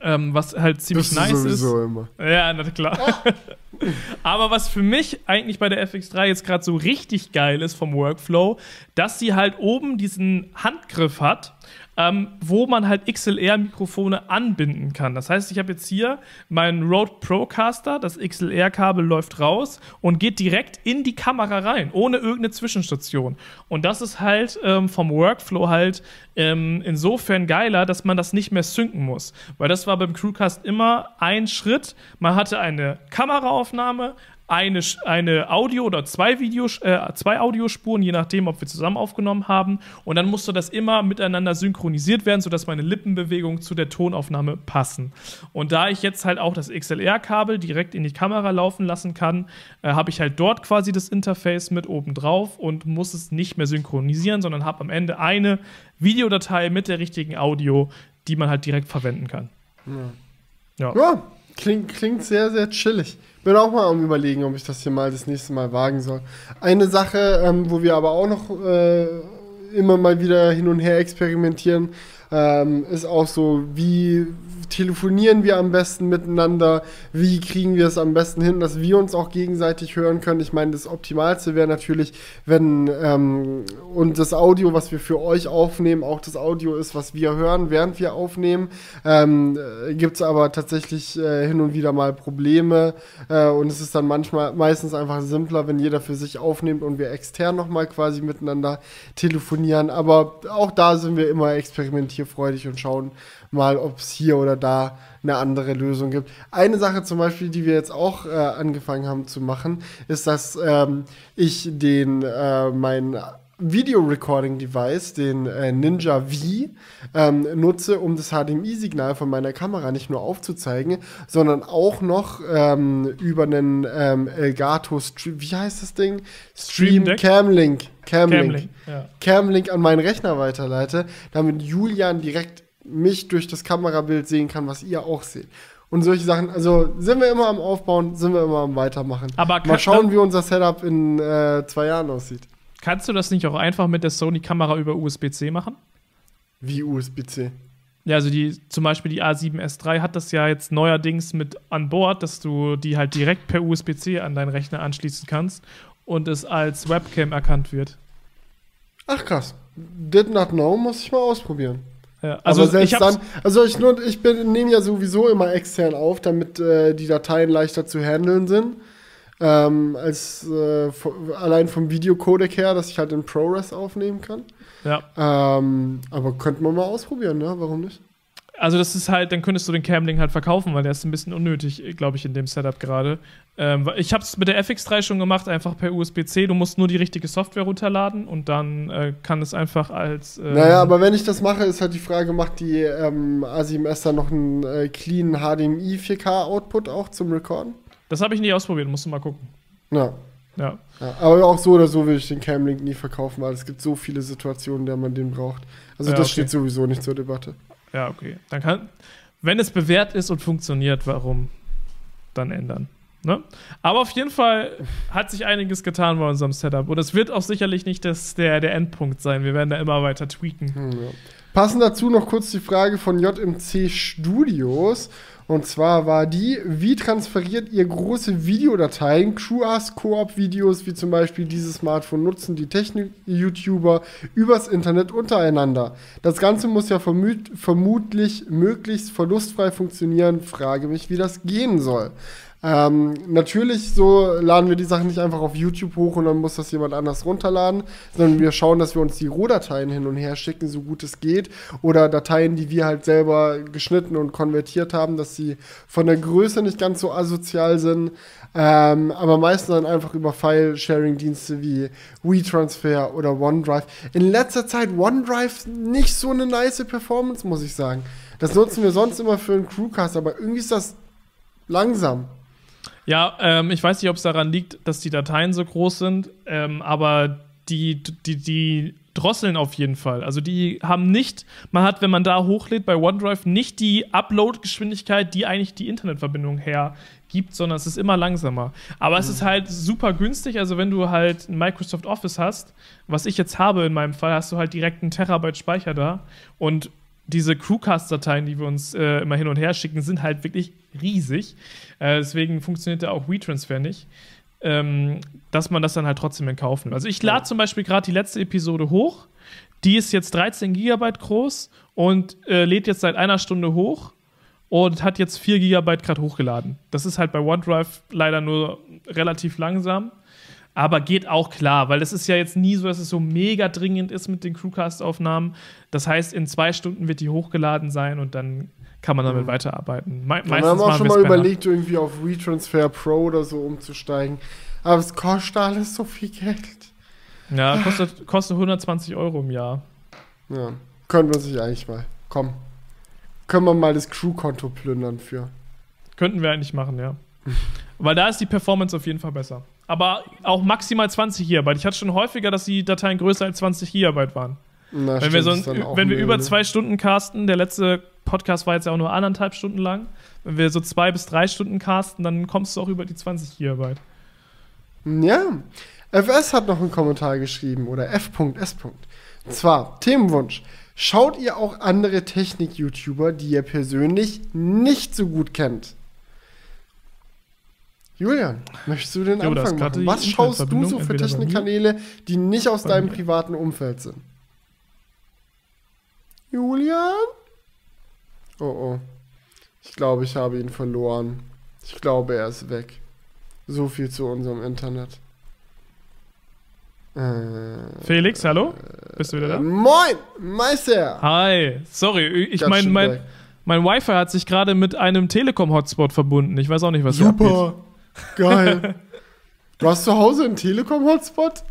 ähm, was halt ziemlich das nice ist. Immer. Ja, na klar. Aber was für mich eigentlich bei der FX3 jetzt gerade so richtig geil ist vom Workflow, dass sie halt oben diesen Handgriff hat ähm, wo man halt XLR-Mikrofone anbinden kann. Das heißt, ich habe jetzt hier meinen Rode Procaster, das XLR-Kabel läuft raus und geht direkt in die Kamera rein, ohne irgendeine Zwischenstation. Und das ist halt ähm, vom Workflow halt ähm, insofern geiler, dass man das nicht mehr synken muss. Weil das war beim Crewcast immer ein Schritt. Man hatte eine Kameraaufnahme, eine, eine Audio- oder zwei, Videos, äh, zwei Audiospuren, je nachdem, ob wir zusammen aufgenommen haben. Und dann musste das immer miteinander synchronisiert werden, sodass meine Lippenbewegungen zu der Tonaufnahme passen. Und da ich jetzt halt auch das XLR-Kabel direkt in die Kamera laufen lassen kann, äh, habe ich halt dort quasi das Interface mit oben drauf und muss es nicht mehr synchronisieren, sondern habe am Ende eine Videodatei mit der richtigen Audio, die man halt direkt verwenden kann. Ja. ja. ja klingt, klingt sehr, sehr chillig bin auch mal am überlegen, ob ich das hier mal das nächste Mal wagen soll. Eine Sache, ähm, wo wir aber auch noch äh, immer mal wieder hin und her experimentieren, Ähm, ist auch so, wie telefonieren wir am besten miteinander? Wie kriegen wir es am besten hin, dass wir uns auch gegenseitig hören können? Ich meine, das Optimalste wäre natürlich, wenn ähm, und das Audio, was wir für euch aufnehmen, auch das Audio ist, was wir hören, während wir aufnehmen. Ähm, äh, Gibt es aber tatsächlich äh, hin und wieder mal Probleme äh, und es ist dann manchmal meistens einfach simpler, wenn jeder für sich aufnimmt und wir extern nochmal quasi miteinander telefonieren. Aber auch da sind wir immer experimentierfreudig und schauen, mal, ob es hier oder da eine andere Lösung gibt. Eine Sache zum Beispiel, die wir jetzt auch äh, angefangen haben zu machen, ist, dass ähm, ich den äh, mein Video-Recording-Device, den äh, Ninja V, ähm, nutze, um das HDMI-Signal von meiner Kamera nicht nur aufzuzeigen, sondern auch noch ähm, über einen ähm, Elgato, Stream, wie heißt das Ding? Stream Stream Deck? Camlink. Camlink. Camlink, ja. Camlink an meinen Rechner weiterleite, damit Julian direkt mich durch das Kamerabild sehen kann, was ihr auch seht. Und solche Sachen, also sind wir immer am Aufbauen, sind wir immer am Weitermachen. Aber Mal schauen, wie unser Setup in äh, zwei Jahren aussieht. Kannst du das nicht auch einfach mit der Sony-Kamera über USB-C machen? Wie USB-C. Ja, also die, zum Beispiel die A7S III hat das ja jetzt neuerdings mit an Bord, dass du die halt direkt per USB-C an deinen Rechner anschließen kannst und es als Webcam erkannt wird. Ach krass. Did not know, muss ich mal ausprobieren. Ja, also Aber selbst ich dann, also ich, nur- ich nehme ja sowieso immer extern auf, damit äh, die Dateien leichter zu handeln sind. Ähm, als äh, allein vom Videocodec her, dass ich halt in ProRes aufnehmen kann. ja, Ähm, aber könnte man mal ausprobieren, ne? Warum nicht? Also das ist halt, dann könntest du den Camlink halt verkaufen, weil der ist ein bisschen unnötig, glaube ich, in dem Setup gerade. Ähm, ich habe es mit der FX3 schon gemacht, einfach per USB-C. Du musst nur die richtige Software runterladen und dann äh, kann es einfach als. ähm, Naja, aber wenn ich das mache, ist halt die Frage, macht die ähm, A7S dann noch einen äh, clean HDMI 4K-Output auch zum Recorden? Das habe ich nicht ausprobiert, musst du mal gucken. Ja. Ja. ja. Aber auch so oder so will ich den Camlink nie verkaufen, weil es gibt so viele Situationen, in der man den braucht. Also Ja, das okay. steht sowieso nicht zur Debatte. Ja, okay. Dann kann, wenn es bewährt ist und funktioniert, warum dann ändern? Ne? Aber auf jeden Fall hat sich einiges getan bei unserem Setup. Und es wird auch sicherlich nicht das, der, der Endpunkt sein. Wir werden da immer weiter tweaken. Hm, ja. Passend dazu noch kurz die Frage von JMC Studios. Und zwar war die, wie transferiert ihr große Videodateien, QAs, Koop-Videos, wie zum Beispiel dieses Smartphone nutzen, die Technik-YouTuber übers Internet untereinander? Das Ganze muss ja vermut vermutlich möglichst verlustfrei funktionieren. Frage mich, wie das gehen soll. Ähm, natürlich so laden wir die Sachen nicht einfach auf YouTube hoch und dann muss das jemand anders runterladen, sondern wir schauen, dass wir uns die Rohdateien hin und her schicken, so gut es geht. Oder Dateien, die wir halt selber geschnitten und konvertiert haben, dass sie von der Größe nicht ganz so asozial sind. Ähm, aber meistens dann einfach über File-Sharing-Dienste wie WeTransfer oder OneDrive. In letzter Zeit OneDrive nicht so eine nice Performance, muss ich sagen. Das nutzen wir sonst immer für einen Crewcast, aber irgendwie ist das langsam. Ja, ähm, ich weiß nicht, ob es daran liegt, dass die Dateien so groß sind, ähm, aber die, die, die drosseln auf jeden Fall. Also die haben nicht, man hat, wenn man da hochlädt bei OneDrive, nicht die Upload-Geschwindigkeit, die eigentlich die Internetverbindung hergibt, sondern es ist immer langsamer. Aber es ist halt super günstig. Also wenn du halt ein Microsoft Office hast, was ich jetzt habe in meinem Fall, hast du halt direkt einen Terabyte Speicher da und diese Crewcast-Dateien, die wir uns äh, immer hin und her schicken, sind halt wirklich riesig. Äh, deswegen funktioniert da auch WeTransfer nicht. Ähm, dass man das dann halt trotzdem in Kauf nimmt. Also ich lade zum Beispiel gerade die letzte Episode hoch. Die ist jetzt 13 Gigabyte groß und äh, lädt jetzt seit einer Stunde hoch und hat jetzt 4 Gigabyte gerade hochgeladen. Das ist halt bei OneDrive leider nur relativ langsam. Aber geht auch klar, weil es ist ja jetzt nie so, dass es so mega dringend ist mit den Crewcast-Aufnahmen. Das heißt, in zwei Stunden wird die hochgeladen sein und dann kann man damit Mhm. weiterarbeiten. Me Wir haben auch schon mal überlegt, irgendwie auf WeTransfer Pro oder so umzusteigen. Aber es kostet alles so viel Geld. Ja, kostet, kostet 120 Euro im Jahr. Ja, können wir sich eigentlich mal. Komm. Können wir mal das Crew-Konto plündern für. Könnten wir eigentlich machen, ja. Weil da ist die Performance auf jeden Fall besser. Aber auch maximal 20 Gigabyte. Ich hatte schon häufiger, dass die Dateien größer als 20 Gigabyte waren. Na, wenn wir, stimmt, so ist ein, wenn wir über zwei Stunden casten, der letzte Podcast war jetzt ja auch nur anderthalb Stunden lang. Wenn wir so zwei bis drei Stunden casten, dann kommst du auch über die 20 Gigabyte. Ja. FS hat noch einen Kommentar geschrieben oder F.S. Und zwar Themenwunsch. Schaut ihr auch andere Technik-YouTuber, die ihr persönlich nicht so gut kennt? Julian, möchtest du den Jo, Anfang machen? Was schaust du so für Technikkanäle, die nicht aus deinem privaten Umfeld sind? Julian? Oh oh. Ich glaube, ich habe ihn verloren. Ich glaube, er ist weg. So viel zu unserem Internet. Äh, Felix, hallo? Bist du wieder da? Moin, Meister! Hi, sorry, ich Ganz mein, mein, Wi-Fi hat sich gerade mit einem Telekom-Hotspot verbunden. Ich weiß auch nicht, was. Super! Geil! Du hast zu Hause einen Telekom-Hotspot?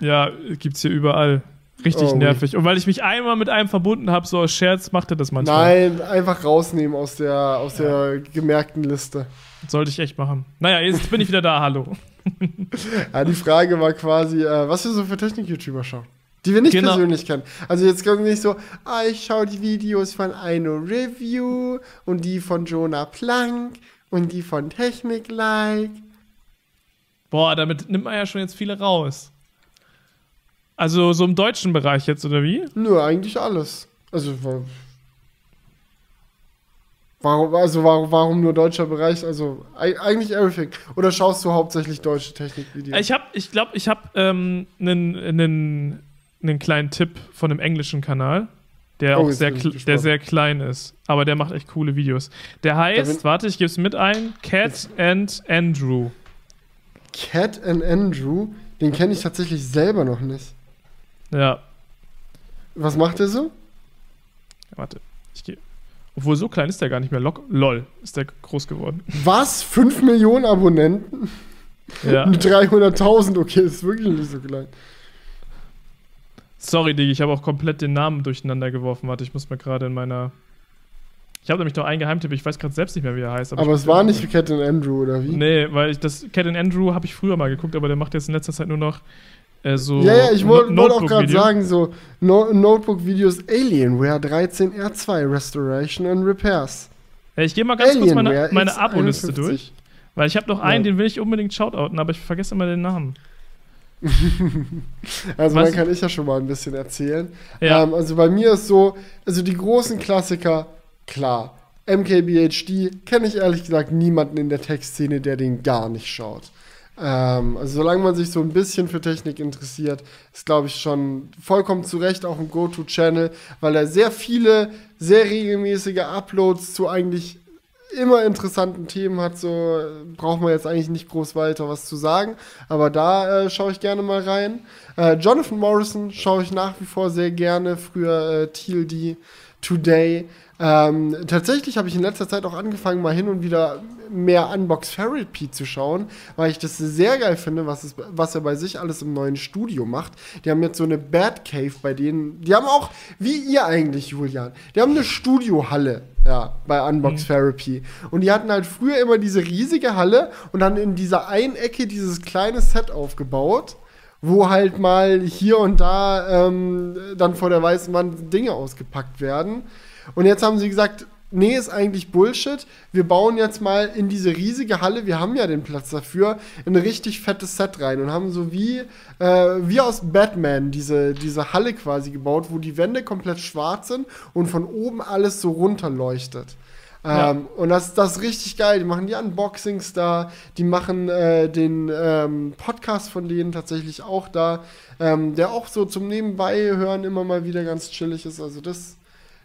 Ja, gibt's hier überall. Richtig Oh, nervig. Und weil ich mich einmal mit einem verbunden habe, so aus Scherz, macht er das manchmal. Nein, einfach rausnehmen aus der, aus der gemerkten Liste. Sollte ich echt machen. Naja, jetzt bin ich wieder da, hallo. Ja, die Frage war quasi, äh, was wir so für Technik-YouTuber schauen. Die wir nicht Genau. persönlich kennen. Also jetzt kommt nicht so, ah, ich schaue die Videos von Aino Review und die von Jonah Plank und die von Technik Like. Boah, damit nimmt man ja schon jetzt viele raus. Also so im deutschen Bereich jetzt, oder wie? Nö, eigentlich alles. Also, wa- warum, also warum, warum nur deutscher Bereich? Also, ei- eigentlich everything. Oder schaust du hauptsächlich deutsche Technikvideos? Ich habe, ich glaube, ich habe ähm, einen, einen, einen kleinen Tipp von einem englischen Kanal, der Oh, auch sehr, der sehr klein ist, aber der macht echt coole Videos. Der heißt, warte, ich gebe es mit ein, Cat and Andrew. Cat and Andrew, den kenne ich tatsächlich selber noch nicht. Ja, Was macht er so? warte, ich gehe. Obwohl so klein ist der gar nicht mehr. Lock, lol, ist der groß geworden. Was? 5 Millionen Abonnenten? Ja. 300.000, okay, ist wirklich nicht so klein. Sorry, Digi, ich habe auch komplett den Namen durcheinander geworfen. Warte, ich muss mal gerade in meiner. Ich habe nämlich noch einen Geheimtipp, ich weiß gerade selbst nicht mehr, wie er heißt. Aber ich- es war nicht Cat and Andrew, oder wie? Nee, weil ich das Cat and Andrew habe ich früher mal geguckt, aber der macht jetzt in letzter Zeit nur noch äh, so. Ja, ja, ich No- wollte wollt auch gerade sagen, so no Notebook-Videos Alienware 13R2 Restoration and Repairs. Ja, ich gehe mal ganz kurz meine, Alienware meine X51. Abo-Liste durch. Weil ich habe noch einen, Ja. den will ich unbedingt shoutouten, aber ich vergesse immer den Namen. Also Was? dann kann ich ja schon mal ein bisschen erzählen. Ja. Ähm, also bei mir ist so, also die großen Klassiker, klar. MKBHD kenne ich ehrlich gesagt niemanden in der Tech-Szene, der den gar nicht schaut. Ähm, also solange man sich so ein bisschen für Technik interessiert, ist glaube ich schon vollkommen zu Recht auch ein Go-To-Channel, weil er sehr viele, sehr regelmäßige Uploads zu eigentlich immer interessanten Themen hat, so braucht man jetzt eigentlich nicht groß weiter was zu sagen. Aber da äh, schaue ich gerne mal rein. Äh, Jonathan Morrison schaue ich nach wie vor sehr gerne. Früher äh, TLD, Today. Ähm, tatsächlich habe ich in letzter Zeit auch angefangen, mal hin und wieder mehr Unbox Therapy zu schauen, weil ich das sehr geil finde, was, es, was er bei sich alles im neuen Studio macht. Die haben jetzt so eine Bad Cave bei denen. Die haben auch, wie ihr eigentlich, Julian, die haben eine Studiohalle, ja, bei Unbox Therapy. Und die hatten halt früher immer diese riesige Halle und dann in dieser einen Ecke dieses kleine Set aufgebaut wo halt mal hier und da ähm, dann vor der weißen Wand Dinge ausgepackt werden. Und jetzt haben sie gesagt, nee, ist eigentlich Bullshit. Wir bauen jetzt mal in diese riesige Halle, wir haben ja den Platz dafür, ein richtig fettes Set rein und haben so wie, äh, wie aus Batman diese, diese Halle quasi gebaut, wo die Wände komplett schwarz sind und von oben alles so runterleuchtet. Ja. Ähm, und das, das ist richtig geil. Die machen die Unboxings da, die machen äh, den ähm, Podcast von denen tatsächlich auch da, ähm, der auch so zum Nebenbei hören immer mal wieder ganz chillig ist. Also das,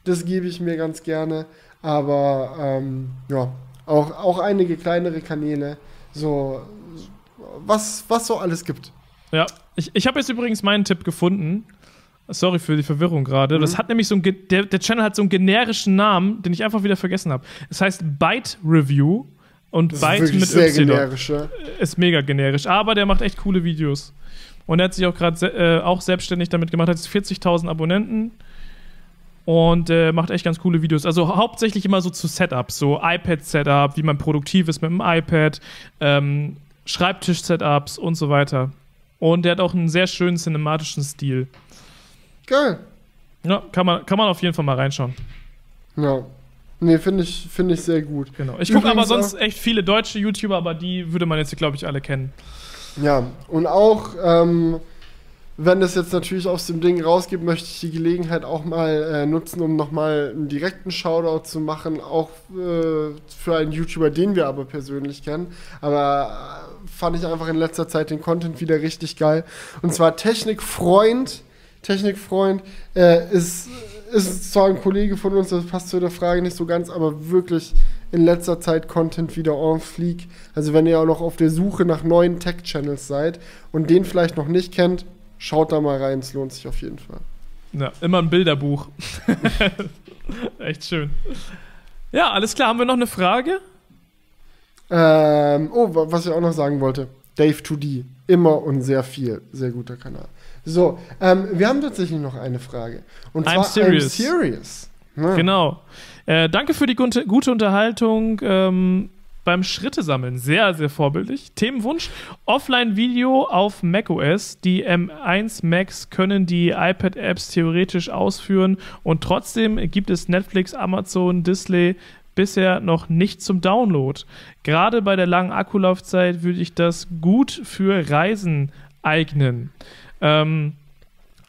das gebe ich mir ganz gerne. Aber ähm, ja, auch, auch einige kleinere Kanäle, so was, was so alles gibt. Ja, ich, ich habe jetzt übrigens meinen Tipp gefunden. Sorry für die Verwirrung gerade. Mhm. Das hat nämlich so ein, der, der Channel hat so einen generischen Namen, den ich einfach wieder vergessen habe. Es heißt Byte Review und Das Byte ist mit sehr Y. generisch. Ja. Ist mega generisch, aber der macht echt coole Videos. Und er hat sich auch gerade äh, auch selbstständig damit gemacht, hat jetzt 40.000 Abonnenten und äh, macht echt ganz coole Videos. Also hauptsächlich immer so zu Setups, so iPad-Setup, wie man produktiv ist mit dem iPad, ähm, Schreibtisch-Setups und so weiter. Und der hat auch einen sehr schönen cinematischen Stil. Geil. Ja, kann man, kann man auf jeden Fall mal reinschauen. Ja. Nee, finde ich, find ich sehr gut. Genau. Ich gucke aber sonst echt viele deutsche YouTuber, aber die würde man jetzt, glaube ich, alle kennen. Ja, und auch, ähm, wenn es jetzt natürlich aus dem Ding rausgeht, möchte ich die Gelegenheit auch mal äh, nutzen, um nochmal einen direkten Shoutout zu machen, auch äh, für einen YouTuber, den wir aber persönlich kennen. Aber äh, fand ich einfach in letzter Zeit den Content wieder richtig geil. Und zwar Technikfreund. Technikfreund äh, ist, ist zwar ein Kollege von uns, das passt zu der Frage nicht so ganz, aber wirklich in letzter Zeit Content wieder en fleek. Also wenn ihr auch noch auf der Suche nach neuen Tech-Channels seid und den vielleicht noch nicht kennt, Schaut da mal rein, es lohnt sich auf jeden Fall. Ja, immer ein Bilderbuch. Echt schön. Ja, alles klar. Haben wir noch eine Frage? Ähm, oh, was ich auch noch sagen wollte. Dave 2D. Immer und sehr viel. Sehr guter Kanal. So, ähm, wir haben tatsächlich noch eine Frage. Und zwar I'm serious. I'm serious. Ja. Genau. Äh, danke für die gute, gute Unterhaltung. Ähm, beim Schritte sammeln. Sehr, sehr vorbildlich. Themenwunsch: Offline-Video auf macOS. Die M1 Macs können die iPad-Apps theoretisch ausführen und trotzdem gibt es Netflix, Amazon, Disney bisher noch nicht zum Download. Gerade bei der langen Akkulaufzeit würde ich das gut für Reisen eignen. Ähm,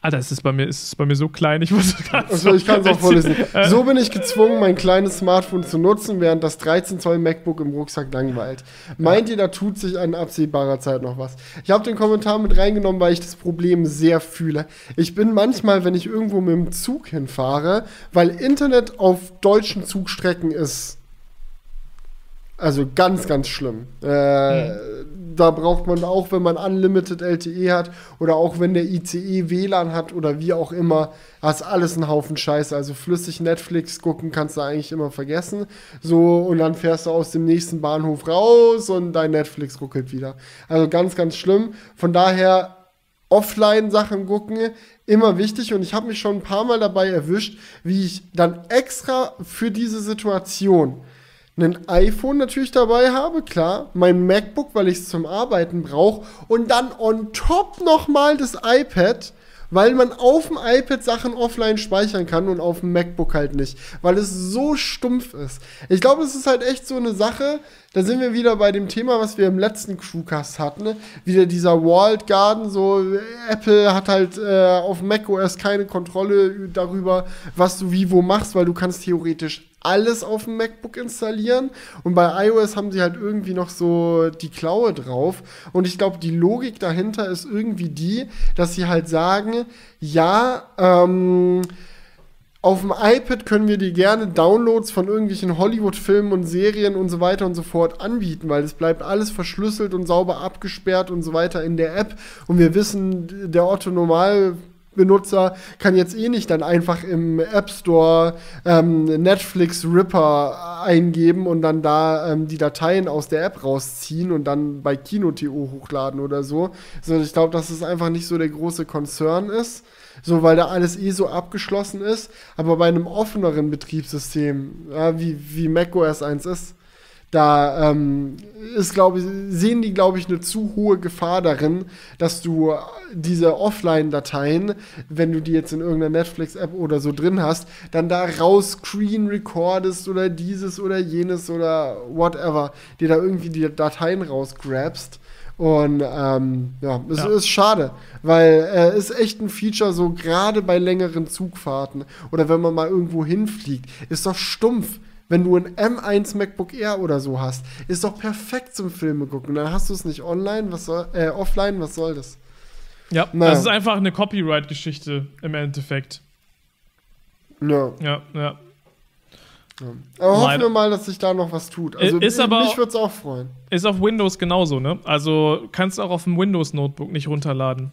Alter, ist es bei mir, ist es bei mir so klein, ich muss es also, Ich kann es auch vorlesen. So bin ich gezwungen, mein kleines Smartphone zu nutzen, während das 13 Zoll MacBook im Rucksack langweilt. Meint ihr, da tut sich in absehbarer Zeit noch was? Ich habe den Kommentar mit reingenommen, weil ich das Problem sehr fühle. Ich bin manchmal, wenn ich irgendwo mit dem Zug hinfahre, weil Internet auf deutschen Zugstrecken ist also ganz, ganz schlimm. Äh, mhm. Da braucht man auch, wenn man Unlimited LTE hat oder auch wenn der ICE WLAN hat oder wie auch immer, hast alles ein Haufen Scheiße. Also flüssig Netflix gucken kannst du eigentlich immer vergessen. So, und dann fährst du aus dem nächsten Bahnhof raus und dein Netflix ruckelt wieder. Also ganz, ganz schlimm. Von daher Offline-Sachen gucken, immer wichtig. Und ich habe mich schon ein paar Mal dabei erwischt, wie ich dann extra für diese Situation ein iPhone natürlich dabei habe, klar, mein MacBook, weil ich es zum Arbeiten brauche und dann on top nochmal das iPad, weil man auf dem iPad Sachen offline speichern kann und auf dem MacBook halt nicht, weil es so stumpf ist. Ich glaube, es ist halt echt so eine Sache, da sind wir wieder bei dem Thema, was wir im letzten Crewcast hatten, ne? wieder dieser Walled Garden, so Apple hat halt äh, auf macOS keine Kontrolle darüber, was du wie wo machst, weil du kannst theoretisch alles auf dem MacBook installieren. Und bei iOS haben sie halt irgendwie noch so die Klaue drauf. Und ich glaube, die Logik dahinter ist irgendwie die, dass sie halt sagen, ja, ähm, auf dem iPad können wir dir gerne Downloads von irgendwelchen Hollywood-Filmen und Serien und so weiter und so fort anbieten, weil es bleibt alles verschlüsselt und sauber abgesperrt und so weiter in der App. Und wir wissen, der Otto Normal Benutzer kann jetzt eh nicht dann einfach im App Store ähm, Netflix Ripper eingeben und dann da ähm, die Dateien aus der App rausziehen und dann bei Kino.to hochladen oder so. Sondern ich glaube, dass es einfach nicht so der große Konzern ist. So, weil da alles eh so abgeschlossen ist. Aber bei einem offeneren Betriebssystem, ja, wie, wie macOS 1 ist, da ähm, ist, glaube ich, sehen die, glaube ich, eine zu hohe Gefahr darin, dass du diese Offline-Dateien, wenn du die jetzt in irgendeiner Netflix-App oder so drin hast, dann da raus screen recordest oder dieses oder jenes oder whatever, dir da irgendwie die Dateien rausgrabst. Und ähm, ja, es ja. ist schade, weil äh, ist echt ein Feature, so gerade bei längeren Zugfahrten oder wenn man mal irgendwo hinfliegt, ist doch stumpf wenn du ein M1 MacBook Air oder so hast, ist doch perfekt zum Filme gucken. Dann hast du es nicht online, was soll, äh, offline, was soll das? Ja, naja. das ist einfach eine Copyright-Geschichte im Endeffekt. Ja. Ja, ja. Ja. Aber hoffen wir mal, dass sich da noch was tut. Also ist aber, mich würde es auch freuen. Ist auf Windows genauso, ne? Also kannst du auch auf dem Windows-Notebook nicht runterladen.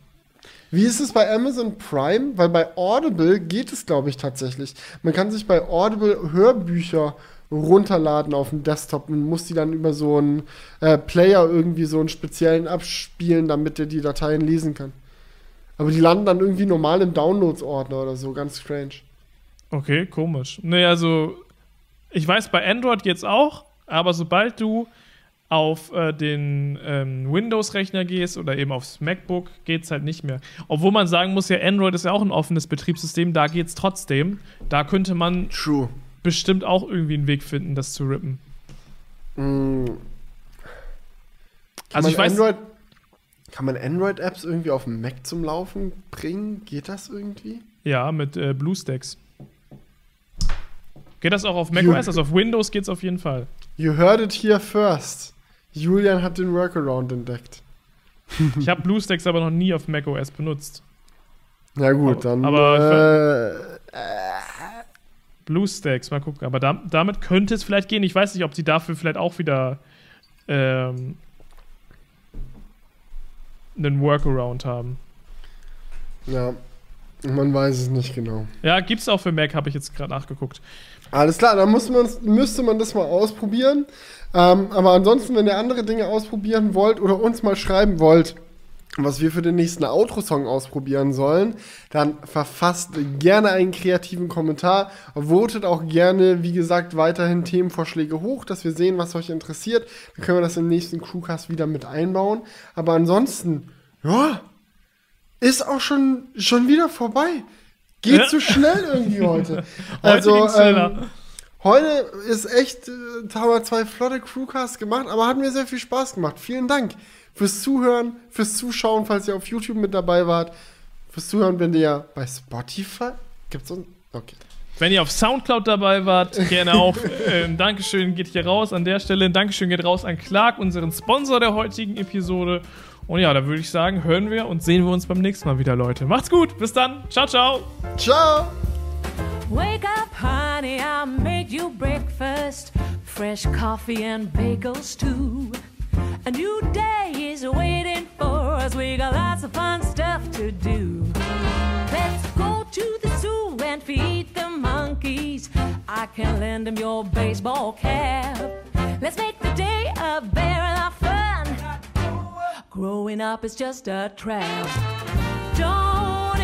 Wie ist es bei Amazon Prime? Weil bei Audible geht es, glaube ich, tatsächlich. Man kann sich bei Audible Hörbücher runterladen auf dem Desktop und muss die dann über so einen äh, Player irgendwie so einen speziellen abspielen, damit er die Dateien lesen kann. Aber die landen dann irgendwie normal im Downloads-Ordner oder so, ganz strange. Okay, komisch. Nee, also ich weiß, bei Android geht's auch, aber sobald du auf äh, den ähm, Windows-Rechner gehst oder eben aufs MacBook, geht es halt nicht mehr. Obwohl man sagen muss, ja, Android ist ja auch ein offenes Betriebssystem, da geht es trotzdem. Da könnte man True. bestimmt auch irgendwie einen Weg finden, das zu rippen. Mm. Also ich weiß. Android, Kann man Android-Apps irgendwie auf dem Mac zum Laufen bringen? Geht das irgendwie? Ja, mit äh, BlueStacks. Geht das auch auf macOS? Also auf Windows geht's auf jeden Fall. You heard it here first. Julian hat den Workaround entdeckt. Ich habe BlueStacks aber noch nie auf macOS benutzt. Na gut, dann. Aber- äh, BlueStacks, mal gucken. Aber da, damit könnte es vielleicht gehen. Ich weiß nicht, ob sie dafür vielleicht auch wieder ähm, einen Workaround haben. ja, man weiß es nicht genau. Ja, gibt's auch für Mac, habe ich jetzt gerade nachgeguckt. Alles klar, dann muss man, müsste man das mal ausprobieren. Ähm, aber ansonsten, wenn ihr andere Dinge ausprobieren wollt oder uns mal schreiben wollt, was wir für den nächsten Outro-Song ausprobieren sollen, dann verfasst gerne einen kreativen Kommentar. Votet auch gerne, wie gesagt, weiterhin Themenvorschläge hoch, dass wir sehen, was euch interessiert. Dann können wir das im nächsten Crewcast wieder mit einbauen. Aber ansonsten, ja, ist auch schon, schon wieder vorbei. Geht Ja. zu schnell irgendwie heute. Heute Also, ähm, heute ist echt, äh, haben wir zwei flotte Crewcasts gemacht, aber hat mir sehr viel Spaß gemacht. Vielen Dank fürs Zuhören, fürs Zuschauen, falls ihr auf YouTube mit dabei wart. Fürs Zuhören, wenn ihr ja bei Spotify. Gibt's uns? Okay. Wenn ihr auf Soundcloud dabei wart, gerne auch. Äh, ein Dankeschön geht hier raus an der Stelle. Ein Dankeschön geht raus an Clark, unseren Sponsor der heutigen Episode. Und ja, da würde ich sagen, hören wir und sehen wir uns beim nächsten Mal wieder, Leute. Macht's gut, bis dann. Ciao, ciao. Ciao! Wake up, honey, I made you breakfast. Fresh coffee and bagels, too. A new day is waiting for us. We got lots of fun stuff to do. Let's go to the zoo and feed the monkeys. I can lend them your baseball cap. Let's make the day of. Growing up is just a trap. Don't